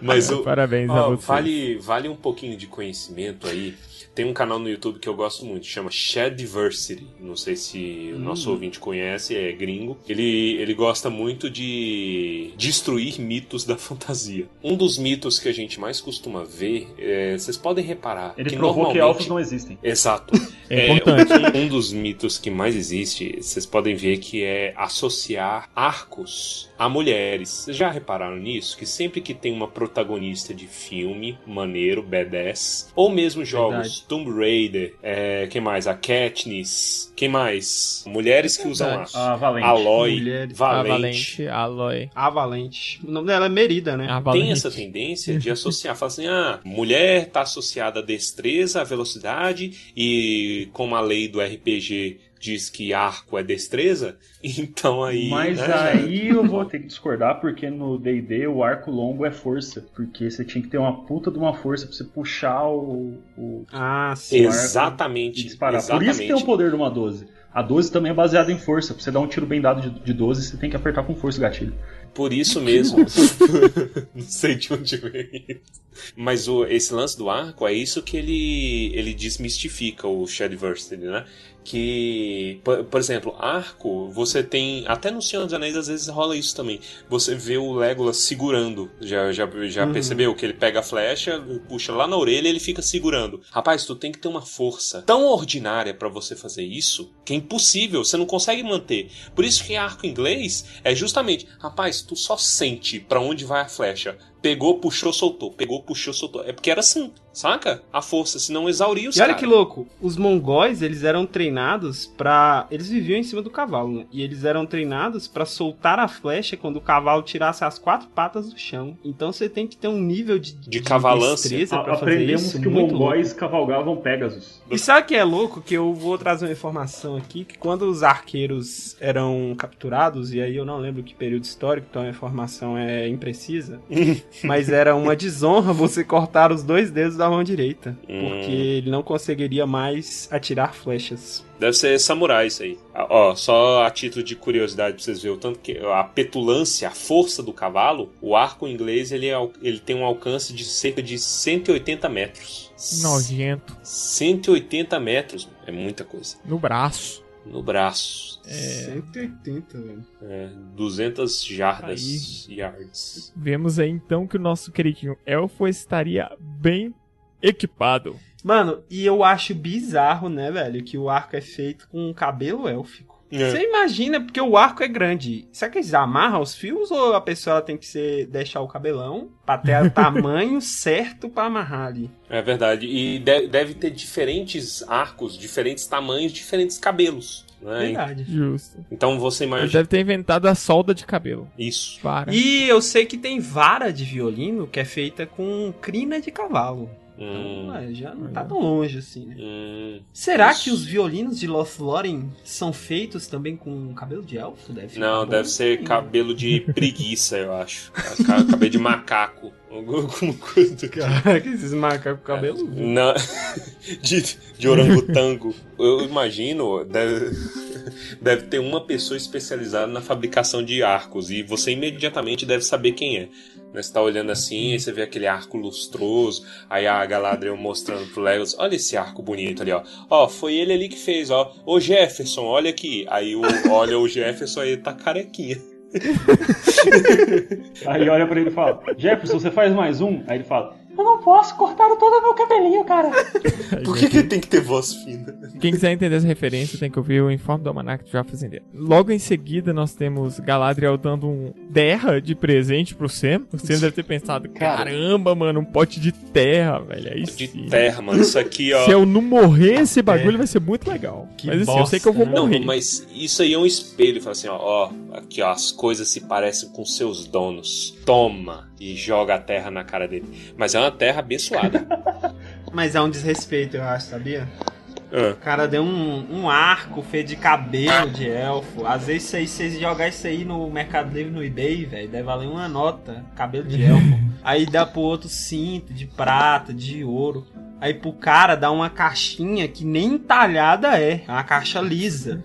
Mas o, Parabéns a ó, você. vale, vale um pouquinho de conhecimento aí. Tem um canal no YouTube que eu gosto muito, chama Shadiversity. Não sei se o nosso ouvinte conhece, é gringo. Ele, ele gosta muito de destruir mitos da [LAUGHS] fantasia. Um dos mitos que a gente mais costuma ver, é, vocês podem reparar Ele que provou que normalmente... elfos não existem. Exato. [LAUGHS] É importante. um, dos mitos que mais existe, vocês podem ver que é associar arcos a mulheres. Vocês já repararam nisso? Que sempre que tem uma protagonista de filme, maneiro, badass, ou mesmo jogos, Verdade. Tomb Raider, é, quem mais? A Katniss, quem mais? Mulheres que usam aço. A Valente. Aloy, Mulheres. A Valente. Valente, Aloy. A Valente. O nome dela é Merida, né? A Valente. Tem essa tendência de associar, falar assim, ah, mulher tá associada à destreza, à velocidade, e como a lei do RPG diz que arco é destreza, [LAUGHS] então aí. Mas né, aí eu vou ter que discordar, porque no D&D o arco longo é força. Porque você tinha que ter uma puta de uma força pra você puxar o, o Ah, sim. o arco Exatamente. e disparar. exatamente. Por isso que tem o poder de uma 12. A 12 também é baseada em força. Pra você dar um tiro bem dado de, de 12, você tem que apertar com força o gatilho. Por isso mesmo. [LAUGHS] não sei de onde veio isso. Mas o, esse lance do arco é isso que ele, ele desmistifica o Shadversity, né? Que, por, por, exemplo, arco, você tem. Até no Senhor dos Anéis às vezes rola isso também. Você vê o Legolas segurando. Já, já, já uhum. percebeu que ele pega a flecha, puxa lá na orelha e ele fica segurando. Rapaz, tu tem que ter uma força tão ordinária para você fazer isso que é impossível, você não consegue manter. Por isso que arco inglês é justamente, rapaz, tu só sente para onde vai a flecha pegou, puxou, soltou, pegou, puxou, soltou. É porque era assim, saca? A força, senão exauria os E olha cara. que louco, os mongóis, eles eram treinados para Eles viviam em cima do cavalo, né? E eles eram treinados para soltar a flecha quando o cavalo tirasse as quatro patas do chão. Então você tem que ter um nível de, de, de cavalança pra Aprendemos fazer isso, que mongóis louco. cavalgavam Pegasus. E sabe o que é louco? Que eu vou trazer uma informação aqui, que quando os arqueiros eram capturados, e aí eu não lembro que período histórico, então a informação é imprecisa, [LAUGHS] mas era uma desonra você cortar os dois dedos da mão direita, hum. porque ele não conseguiria mais atirar flechas. Deve ser samurai isso aí. Ah, ó, só a título de curiosidade pra vocês verem o tanto que a petulância, a força do cavalo, o arco inglês ele, é, ele tem um alcance de cerca de 180 metros. Nojento. 180 metros, é muita coisa. No braço. No braço. É... 180, velho. É, 200 jardas. Aí, yards. Vemos aí então que o nosso queridinho elfo estaria bem equipado. Mano, e eu acho bizarro, né, velho, que o arco é feito com um cabelo élfico. É. Você imagina, porque o arco é grande. Será que eles amarram os fios ou a pessoa tem que ser, deixar o cabelão pra ter o [LAUGHS] tamanho certo para amarrar ali? É verdade. E deve ter diferentes arcos, diferentes tamanhos, diferentes cabelos. Né? Verdade. Justo. Então você imagina. Ele deve ter inventado a solda de cabelo. Isso. Vara. E eu sei que tem vara de violino que é feita com crina de cavalo. Hum. Então, já não tá tão longe assim, né? Hum. Será Isso. que os violinos de Lothlórien são feitos também com cabelo de elfo? Deve não, deve ser cabelo de preguiça, eu acho. cabelo de macaco. Alguma [LAUGHS] coisa Caraca, esses macacos com cabelo? Não, [LAUGHS] de, de orangotango. Eu imagino, deve, deve ter uma pessoa especializada na fabricação de arcos e você imediatamente deve saber quem é. Né? Você tá olhando assim, aí você vê aquele arco lustroso, aí a Galadriel mostrando pro Legolas, olha esse arco bonito ali, ó. Ó, foi ele ali que fez, ó. Ô Jefferson, olha aqui. Aí o, olha o Jefferson, aí tá carequinha. [LAUGHS] aí olha pra ele e fala: Jefferson, você faz mais um? Aí ele fala: eu não posso, cortaram todo o meu cabelinho, cara. [LAUGHS] Por que, que tem que ter voz fina? Quem quiser entender essa referência tem que ouvir o Informe do Almanac de Fazendeiro. Logo em seguida, nós temos Galadriel dando um terra de presente pro Sam. O Sam deve ter pensado, caramba, mano, um pote de terra, velho. É isso. De terra, mano. Isso aqui, ó. Se eu não morrer, esse bagulho é. vai ser muito legal. Que mas assim, bosta, eu sei que eu vou né? morrer. Não, mas isso aí é um espelho. Fala assim, ó, ó, aqui, ó, as coisas se parecem com seus donos. Toma e joga a terra na cara dele. Mas é uma terra abençoada. [LAUGHS] Mas é um desrespeito, eu acho, sabia? É. O cara deu um, um arco feito de cabelo de elfo. Às vezes, se você jogar isso aí no Mercado Livre, no eBay, velho, deve valer uma nota. Cabelo de elfo. [LAUGHS] aí dá pro outro cinto de prata, de ouro. Aí pro cara dá uma caixinha que nem entalhada é. É uma caixa lisa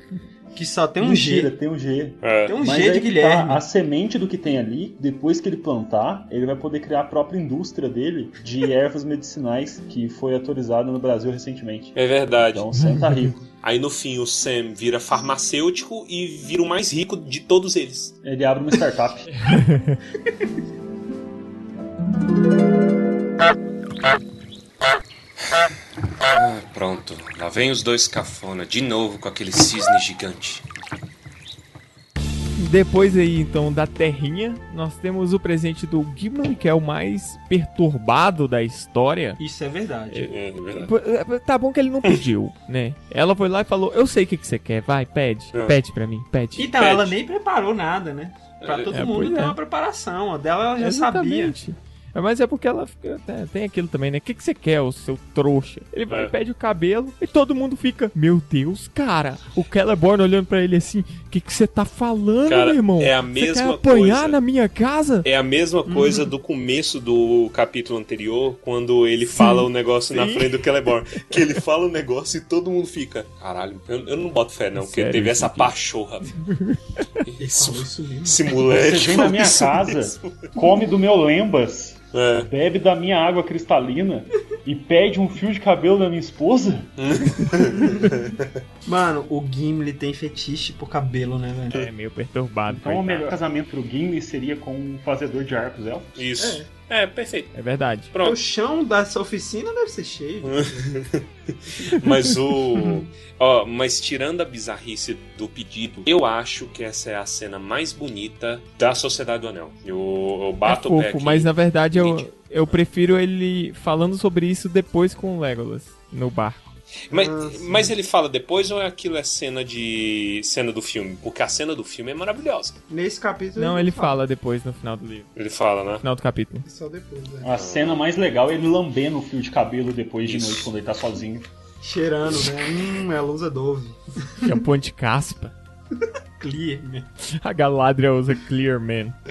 que só tem um Mentira, G. tem um G. É. Tem um Mas G de Guilherme. Tá, a semente do que tem ali, depois que ele plantar, ele vai poder criar a própria indústria dele de [LAUGHS] ervas medicinais que foi autorizada no Brasil recentemente. É verdade. Então o Sam tá rico. [LAUGHS] Aí no fim o Sam vira farmacêutico e vira o mais rico de todos eles. Ele abre uma startup. [LAUGHS] Pronto. Lá vem os dois cafona, de novo com aquele cisne gigante. Depois aí, então, da terrinha, nós temos o presente do Gimli, que é o mais perturbado da história. Isso é verdade. É, é verdade. É, tá bom que ele não pediu, [LAUGHS] né? Ela foi lá e falou, eu sei o que, que você quer, vai, pede. É. Pede pra mim, pede. Então, pede. ela nem preparou nada, né? Pra todo mundo ter uma preparação. A dela ela já Exatamente. sabia. Mas é porque ela fica, tem, tem aquilo também, né? O que, que você quer, o seu trouxa? Ele vai É. e pede o cabelo e todo mundo fica, meu Deus, cara. O Celeborn olhando pra ele assim, o que, que você tá falando, Cara, meu irmão? é a Você quer mesma apanhar coisa. na minha casa? É a mesma coisa do começo do capítulo anterior, quando ele fala o negócio na sim. frente do Celeborn. [LAUGHS] Que ele fala o negócio e todo mundo fica. Caralho, eu, eu não boto fé, não, porque teve essa pachorra. [LAUGHS] Esse, falou isso mesmo. esse moleque. Você vem na minha casa, come do meu lembas, É. bebe da minha água cristalina e pede um fio de cabelo da minha esposa? [LAUGHS] Mano, o Gimli tem fetiche por cabelo, né, velho? É meio perturbado. Então o coitado. melhor casamento pro Gimli seria com um fazedor de arcos elfos? Isso. É, perfeito. É verdade. O Pronto. chão dessa oficina deve ser cheio. [LAUGHS] Mas o. Ó, mas tirando a bizarrice do pedido, eu acho que essa é a cena mais bonita da Sociedade do Anel. Eu, eu É bato o pé aqui. mas na verdade eu, eu prefiro ele falando sobre isso depois com o Legolas no barco. Mas, Ah, mas ele fala depois ou é aquilo é cena de. cena do filme? Porque a cena do filme é maravilhosa. Nesse capítulo. Não, ele fala depois no final do livro. Ele fala, né? No final do capítulo. Só depois, né? A cena mais legal é ele lambendo o fio de cabelo depois de Isso. noite, quando ele tá sozinho. Cheirando, né? [LAUGHS] Hum, é a lousa Dove. Shampoo de caspa. [LAUGHS] Clear, né? A Galadriel usa Clear Man. [LAUGHS]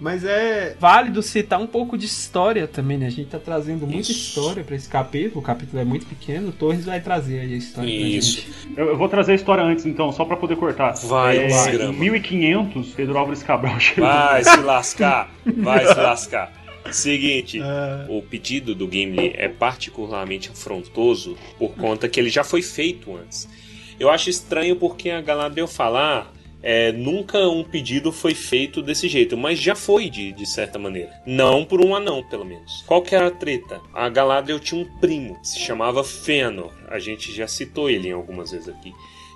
Mas é válido citar um pouco de história também, né? A gente tá trazendo muita Isso. história pra esse capítulo. O capítulo é muito pequeno. O Torres vai trazer aí a história Isso. pra gente. Eu, eu vou trazer a história antes, então, só pra poder cortar. Vai, é, desgrama. em 1500, Pedro Álvares Cabral [LAUGHS] chegou. Vai se lascar! Vai se lascar! Seguinte, Ah, o pedido do Gimli é particularmente afrontoso por conta que ele já foi feito antes. Eu acho estranho porque a Galadriel fala, ah, é, nunca um pedido foi feito desse jeito, mas já foi de, de certa maneira. Não por um anão, pelo menos. Qual que era a treta? A Galadriel tinha um primo, se chamava Fëanor. A gente já citou ele em algumas vezes aqui.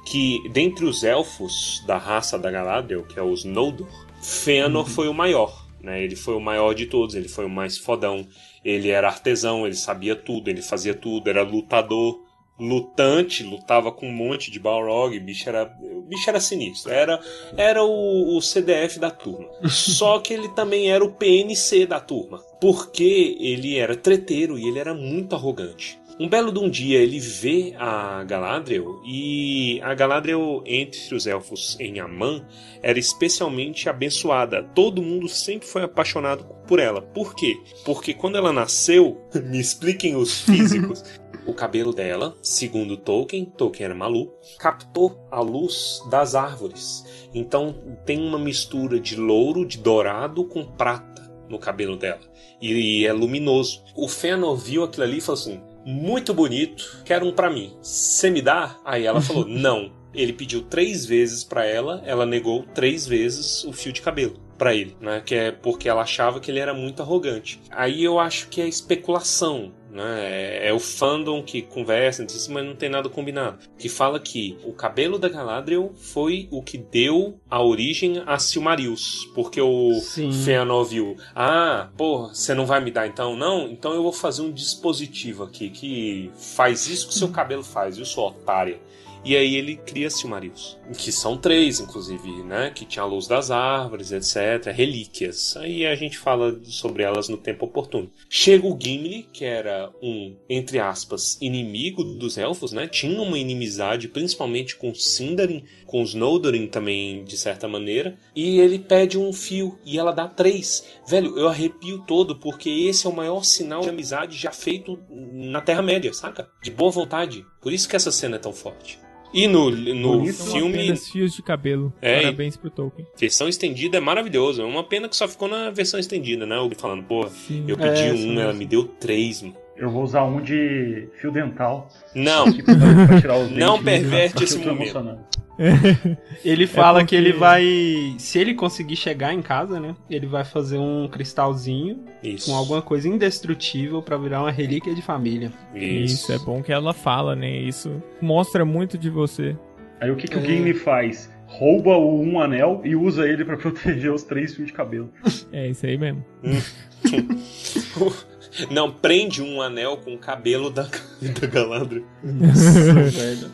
Que dentre os elfos da raça da Galadriel, que é os Noldor, Fëanor foi o maior. Né? Ele foi o maior de todos, ele foi o mais fodão. Ele era artesão, ele sabia tudo, ele fazia tudo, era lutador, lutante, lutava com um monte de Balrog, o bicho era, o bicho era sinistro, era, era o, o CDF da turma. [LAUGHS] Só que ele também era o PNC da turma, porque ele era treteiro e ele era muito arrogante. Um belo de um dia ele vê a Galadriel e a Galadriel entre os elfos em Aman era especialmente abençoada. Todo mundo sempre foi apaixonado por ela. Por quê? Porque quando ela nasceu, [LAUGHS] me expliquem os [LAUGHS] físicos, o cabelo dela, segundo Tolkien, Tolkien era maluco, captou a luz das árvores. Então tem uma mistura de louro, de dourado com prata no cabelo dela. E é luminoso. O Fëanor viu aquilo ali e falou assim: muito bonito, quero um pra mim. Você me dá? Aí ela [LAUGHS] falou: não. Ele pediu três vezes pra ela, ela negou três vezes o fio de cabelo pra ele, né? Que é porque ela achava que ele era muito arrogante. Aí eu acho que é especulação, né? É, é o fandom que conversa, mas não tem nada combinado. Que fala que o cabelo da Galadriel foi o que deu a origem a Silmarils, porque o Sim. Fëanor viu, ah, porra, você não vai me dar então? Não, então eu vou fazer um dispositivo aqui que faz isso que seu cabelo faz, viu, sua otária? E aí ele cria Silmarils, que são três, inclusive, né? Que tinha a luz das árvores, etc. Relíquias. Aí a gente fala sobre elas no tempo oportuno. Chega o Gimli, que era um, entre aspas, inimigo dos elfos, né? Tinha uma inimizade, principalmente com Sindarin, com os Noldorin também, de certa maneira. E ele pede um fio, e ela dá três. Velho, eu arrepio todo, porque esse é o maior sinal de amizade já feito na Terra-média, saca? De boa vontade. Por isso que essa cena é tão forte. E no, no Bonito. Filme, apenas fios de cabelo. É, Parabéns pro Tolkien. versão estendida é maravilhoso. É uma pena que só ficou na versão estendida, né? O falando, pô, Sim. eu pedi É, um, ela me deu três, mano. Eu vou usar um de fio dental. Não, os Não dentes. perverte esse tô momento. [LAUGHS] Ele fala porque- que ele vai. Se ele conseguir chegar em casa, né? Ele vai fazer um cristalzinho isso. com alguma coisa indestrutível pra virar uma relíquia de família. Isso. é bom que ela fala, né? Isso mostra muito de você. Aí o que, que o É. Gimli faz? Rouba o um anel e usa ele pra [LAUGHS] proteger os três fios de cabelo. É isso aí mesmo. [LAUGHS] Não, prende um anel com o cabelo da, da Galadriel. Nossa, velho.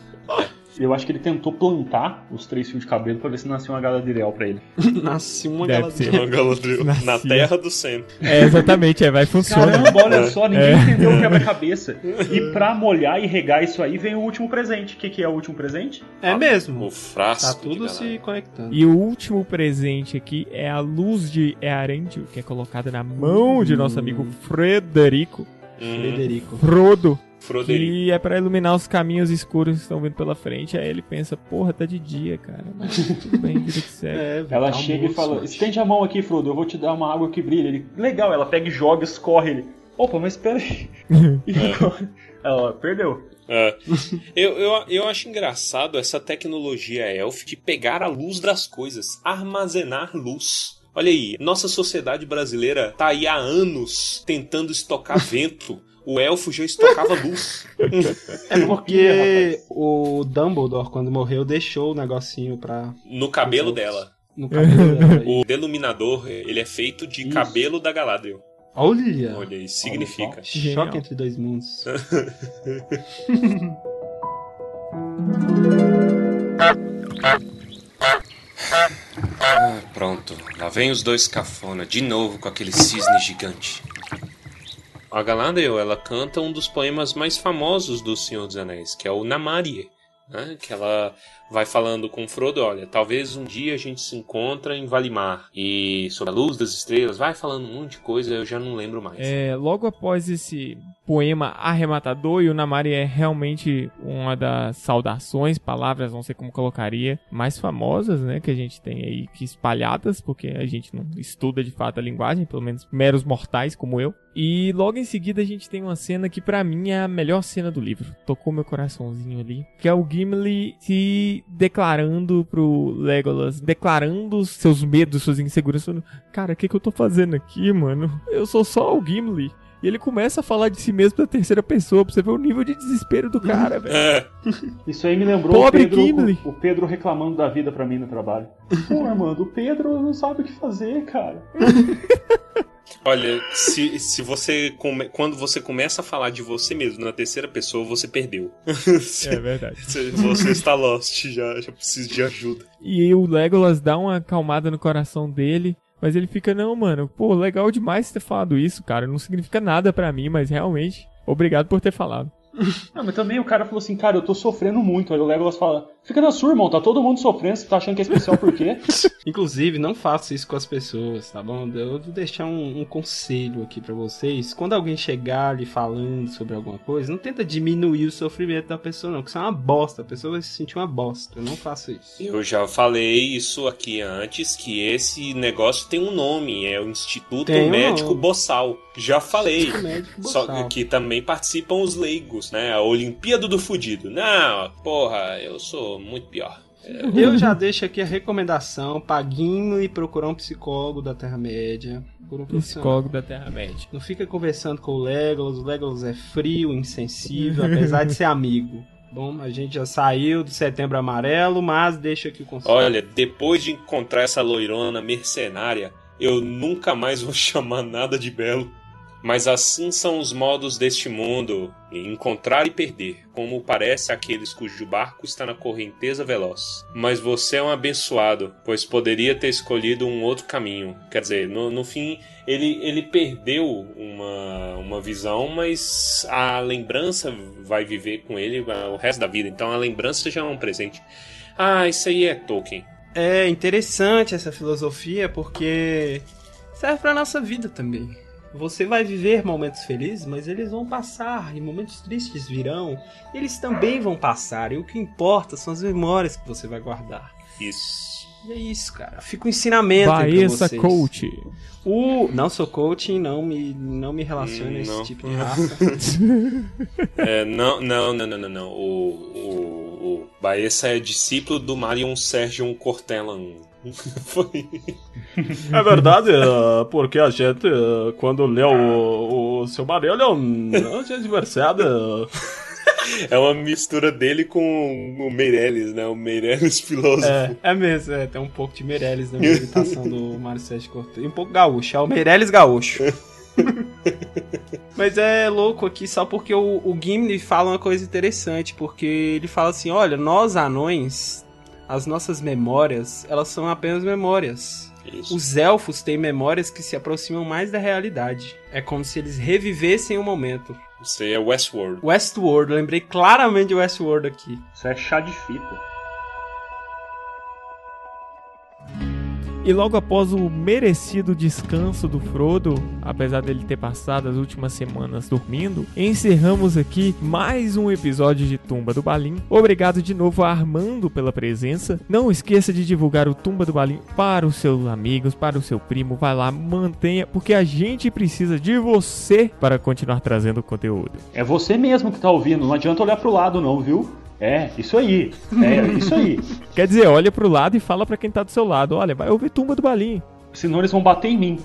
Eu acho que ele tentou plantar os três fios de cabelo pra ver se nascia uma Galadriel pra ele. [LAUGHS] Nasceu uma Deve Galadriel. Uma Galadriel na terra do centro. É, exatamente, é, vai funcionar. Caramba, olha só, ninguém É. entendeu o quebra-cabeça. E pra molhar e regar isso aí vem o último presente. O que, que é o último presente? É mesmo. O frasco. Tá tudo se conectando. E o último presente aqui é a luz de Earendil, que é colocada na mão de nosso amigo Frederico. Uhum. Frederico. Frodo. Froderico. Que é pra iluminar os caminhos escuros que estão vindo pela frente. Aí ele pensa, porra, tá de dia, cara. Mas [LAUGHS] tudo bem, vida que segue. É, Ela chega e almoço fala: hoje. estende a mão aqui, Frodo, eu vou te dar uma água que brilha. Ele, legal, ela pega e joga, escorre ele. Opa, mas espera aí. [LAUGHS] E agora? Ela perdeu. É. Eu, eu, eu acho engraçado essa tecnologia elf de pegar a luz das coisas, armazenar luz. Olha aí, nossa sociedade brasileira tá aí há anos tentando estocar vento. O elfo já estocava luz. É porque o Dumbledore, quando morreu, deixou o negocinho pra. No cabelo dela. No cabelo dela. [LAUGHS] O deluminador, ele é feito de Isso. cabelo da Galadriel. Olha! Olha aí, significa. Genial. Choque entre dois mundos. [LAUGHS] Ah, pronto. Lá vem os dois cafona, de novo com aquele cisne gigante. A Galadriel, ela canta um dos poemas mais famosos do Senhor dos Anéis, que é o Namarie. Né? Que ela vai falando com Frodo, olha, talvez um dia a gente se encontra em Valimar. E sobre a luz das estrelas, vai falando um monte de coisa, eu já não lembro mais. É, logo após esse poema arrematador, e o Namari é realmente uma das saudações, palavras, não sei como colocaria, mais famosas, né, que a gente tem aí, que espalhadas, porque a gente não estuda de fato a linguagem, pelo menos meros mortais como eu. E logo em seguida a gente tem uma cena que pra mim é a melhor cena do livro. Tocou meu coraçãozinho ali, que é o Gimli se declarando pro Legolas, declarando seus medos, suas inseguranças, falando, cara, o que que eu tô fazendo aqui, mano? Eu sou só o Gimli. E ele começa a falar de si mesmo da terceira pessoa, pra você ver o nível de desespero do cara, [LAUGHS] velho. É, Isso aí me lembrou Pobre o, Pedro, Gimli. o, Pedro reclamando da vida pra mim no trabalho. [LAUGHS] Pô, Armando, o Pedro não sabe o que fazer, cara. [LAUGHS] olha, se, se você come- quando você começa a falar de você mesmo na terceira pessoa, você perdeu. [LAUGHS] É verdade. Você, está lost já, já precisa de ajuda. E o Legolas dá uma acalmada no coração dele. Mas ele fica, não, mano, pô, legal demais ter falado isso, cara. Não significa nada pra mim, mas realmente, obrigado por ter falado. [LAUGHS] Não, mas também o cara falou assim, cara, eu tô sofrendo muito. Aí o Legolas fala, fica na sua, irmão, tá todo mundo sofrendo, você tá achando que é especial por quê? [LAUGHS] Inclusive, não faça isso com as pessoas, tá bom? Eu vou deixar um, um conselho aqui pra vocês. Quando alguém chegar ali falando sobre alguma coisa, não tenta diminuir o sofrimento da pessoa, não, porque isso é uma bosta. A pessoa vai se sentir uma bosta. Eu não faço isso. Eu já falei isso aqui antes, que esse negócio tem um nome, é o Instituto Tem um Médico nome. Boçal. Já falei. Médico Só boçal. que também participam os leigos, né? A Olimpíada do Fudido. Não, porra, eu sou muito pior. Eu já deixo aqui a recomendação: paguinho e procurar um psicólogo da Terra-média. Um. Psicólogo da Terra-média. Não fica conversando com o Legolas. O Legolas é frio, insensível, apesar de ser amigo. Bom, a gente já saiu do Setembro Amarelo, mas deixa aqui o conselho. Olha, depois de encontrar essa loirona mercenária, eu nunca mais vou [LAUGHS] chamar nada de belo. Mas assim são os modos deste mundo, encontrar e perder, como parece aqueles cujo barco está na correnteza veloz. Mas você é um abençoado, pois poderia ter escolhido um outro caminho. Quer dizer, no, no fim, ele, ele perdeu uma, uma visão, mas a lembrança vai viver com ele o resto da vida. Então a lembrança já é um presente. Ah, isso aí é Tolkien. É interessante essa filosofia porque serve pra nossa vida também. Você vai viver momentos felizes, mas eles vão passar, e momentos tristes virão, e eles também vão passar, e o que importa são as memórias que você vai guardar. Isso. E é isso, cara. Fica um ensinamento aí pra vocês. Coach. O... Não sou coaching, não me, não me relacione a Hum, esse não. tipo de raça. [LAUGHS] É, não, não, não, não, não, não. O, o, o Baessa é discípulo do Marion Sérgio Cortellan. [LAUGHS] Foi. É verdade, eh, porque a gente, eh, quando lê o, o seu marido, é um, a gente percebe. eh, É uma mistura dele com o Meirelles, né? O Meirelles filósofo. É, é mesmo, é, tem um pouco de Meirelles na meditação do Mário Sérgio Cortez. E um pouco gaúcho, é o Meirelles gaúcho. Mas é louco aqui só porque o, o Gimli fala uma coisa interessante, porque ele fala assim, olha, nós anões, as nossas memórias, elas são apenas memórias. Isso. Os elfos têm memórias que se aproximam mais da realidade. É como se eles revivessem o momento. Você é Westworld. Westworld, lembrei claramente de Westworld aqui. Isso é chá de fita. E logo após o merecido descanso do Frodo, apesar dele ter passado as últimas semanas dormindo, encerramos aqui mais um episódio de Tumba do Balim. Obrigado de novo a Armando pela presença. Não esqueça de divulgar o Tumba do Balim para os seus amigos, para o seu primo. Vai lá, mantenha, porque a gente precisa de você para continuar trazendo conteúdo. É você mesmo que tá ouvindo, não adianta olhar pro lado não, viu? É, isso aí. É, isso aí. [LAUGHS] Quer dizer, olha pro lado e fala para quem tá do seu lado. Olha, vai ouvir Tumba do Balim. Senão eles vão bater em mim.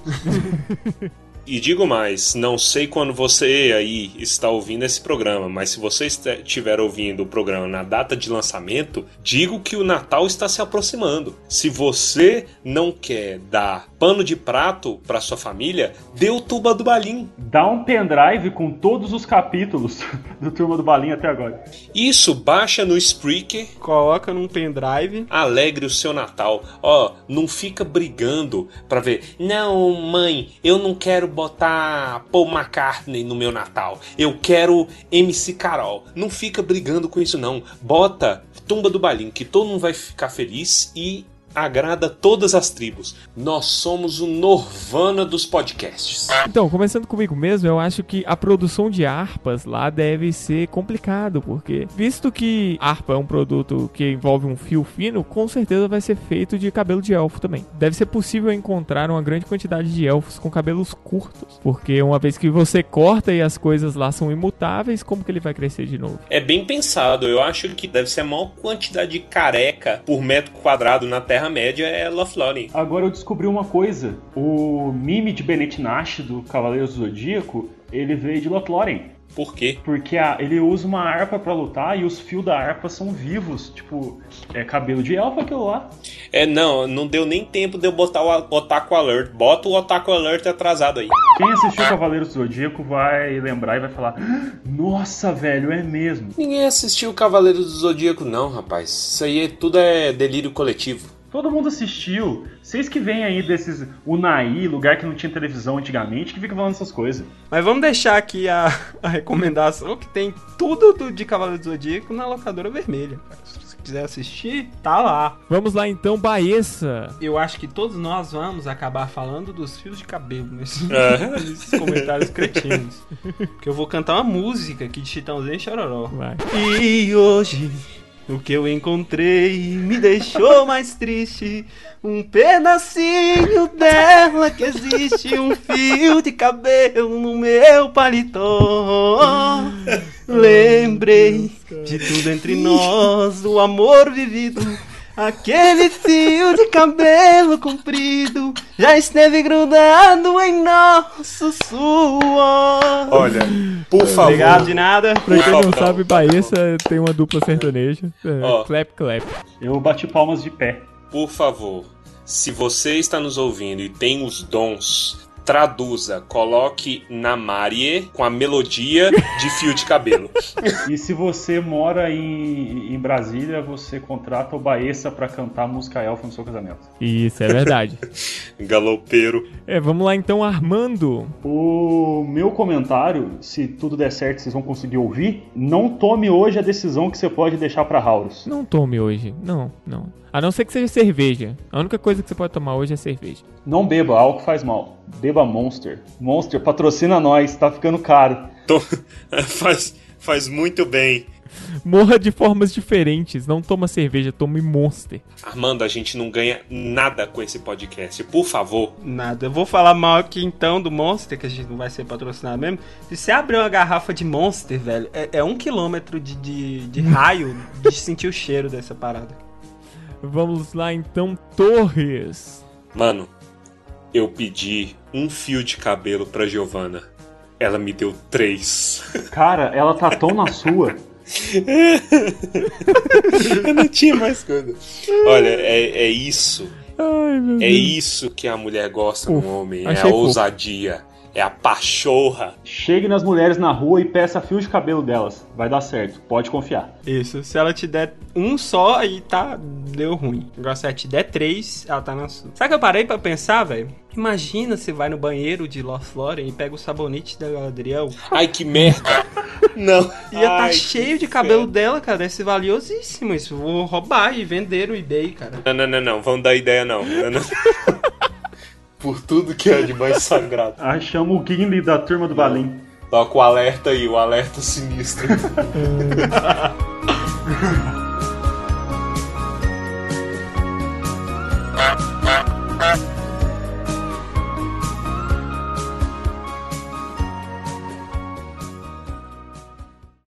[LAUGHS] E digo mais, não sei quando você aí está ouvindo esse programa, mas se você estiver ouvindo o programa na data de lançamento, digo que o Natal está se aproximando. Se você não quer dar pano de prato para sua família, dê o tuba do balim. Dá um pendrive com todos os capítulos [LAUGHS] do Turma do Balinha até agora. Isso, baixa no Spreaker, Coloca num pendrive. alegre o seu Natal. Ó, não fica brigando pra ver. Não, mãe, eu não quero botar Paul McCartney no meu Natal. Eu quero MC Carol. Não fica brigando com isso não. Bota Tumba do Balim, que todo mundo vai ficar feliz e agrada todas as tribos. Nós somos o Norvana dos podcasts. Então, começando comigo mesmo, eu acho que a produção de harpas lá deve ser complicado, porque visto que harpa é um produto que envolve um fio fino, com certeza vai ser feito de cabelo de elfo também. Deve ser possível encontrar uma grande quantidade de elfos com cabelos curtos, porque uma vez que você corta e as coisas lá são imutáveis, como que ele vai crescer de novo? É bem pensado. Eu acho que deve ser a maior quantidade de careca por metro quadrado na Terra-média é Lothlórien. Agora eu descobri uma coisa. O mime de Bennett Nash do Cavaleiros do Zodíaco, ele veio de Lothlórien. Por quê? Porque a- ele usa uma harpa pra lutar e os fios da harpa são vivos. Tipo, é cabelo de elfo aquilo lá. É, não, não deu nem tempo de eu botar o Otaku Alert. Bota o Otaku Alert atrasado aí. Quem assistiu Cavaleiros do Zodíaco vai lembrar e vai falar: "Ah, Nossa, velho, é mesmo. Ninguém assistiu Cavaleiros do Zodíaco, não, rapaz. Isso aí é- tudo é delírio coletivo. Todo mundo assistiu. Vocês que vêm aí desses Unai, lugar que não tinha televisão antigamente, que fica falando essas coisas. Mas vamos deixar aqui a, a recomendação que tem tudo do, de Cavaleiro do Zodíaco na locadora vermelha. Se você quiser assistir, tá lá. Vamos lá então, Baessa. Eu acho que todos nós vamos acabar falando dos fios de cabelo nesses, É. [LAUGHS] nesses comentários cretinos. Porque eu vou cantar uma música aqui de Chitãozinho e Chororó. Vai. E hoje o que eu encontrei me deixou mais triste. Um pedacinho dela que existe, um fio de cabelo no meu paletó. Lembrei de tudo entre nós, do amor vivido. Aquele fio de cabelo comprido já esteve grudado em nosso suor. Olha, por favor. Obrigado de nada. Pra quem não sabe, Baessa tem uma dupla sertaneja. É, Ó. clap, clap. Eu bati palmas de pé. Por favor, se você está nos ouvindo e tem os dons, traduza, coloque na Marie com a melodia de fio de cabelo. [LAUGHS] E se você mora em, em Brasília, você contrata o Baessa pra cantar música elfa no seu casamento. Isso, é verdade. [LAUGHS] Galopeiro. é, vamos lá então, Armando. O meu comentário, se tudo der certo, vocês vão conseguir ouvir. Não tome hoje a decisão que você pode deixar pra Horus. Não tome hoje. Não, não. A não ser que seja cerveja. A única coisa que você pode tomar hoje é cerveja. Não beba, álcool faz mal. Beba Monster. Monster, patrocina nós, tá ficando caro. Tô- [LAUGHS] faz, faz muito bem. Morra de formas diferentes. Não toma cerveja, tome Monster. Armando, a gente não ganha nada com esse podcast. Por favor. Nada, eu vou falar mal aqui então do Monster, que a gente não vai ser patrocinado mesmo. Se você abrir uma garrafa de Monster, velho, é, é um quilômetro de, de, de raio de sentir o cheiro dessa parada. Vamos lá então, Torres. Mano, eu pedi um fio de cabelo pra Giovana. Ela me deu três. [LAUGHS] Cara, ela tá tão na sua. eu não tinha mais coisa. Olha, é, é isso. Ai, meu É Deus. isso que a mulher gosta no Uf, homem. É a fofo. ousadia. É a pachorra. Chegue nas mulheres na rua e peça fio de cabelo delas. Vai dar certo, pode confiar. Isso, se ela te der um só, aí tá. deu ruim. Agora se ela te der três, ela tá na sua. Sabe que eu parei pra pensar, velho? Imagina você vai no banheiro de Lothlórien e pega o sabonete da Galadriel. Ai, que merda. [LAUGHS] Não. Ia tá Ai, cheio que de cabelo dela, cara. Deve ser valiosíssimo isso. Vou roubar e vender no eBay, cara. Não, não, não, não. Vamos dar ideia, não. Não, não. [LAUGHS] por tudo que é de mais sagrado. [LAUGHS] chama o Gimli da turma do é. Balim. Toca o alerta aí, o alerta sinistro. [LAUGHS] [LAUGHS]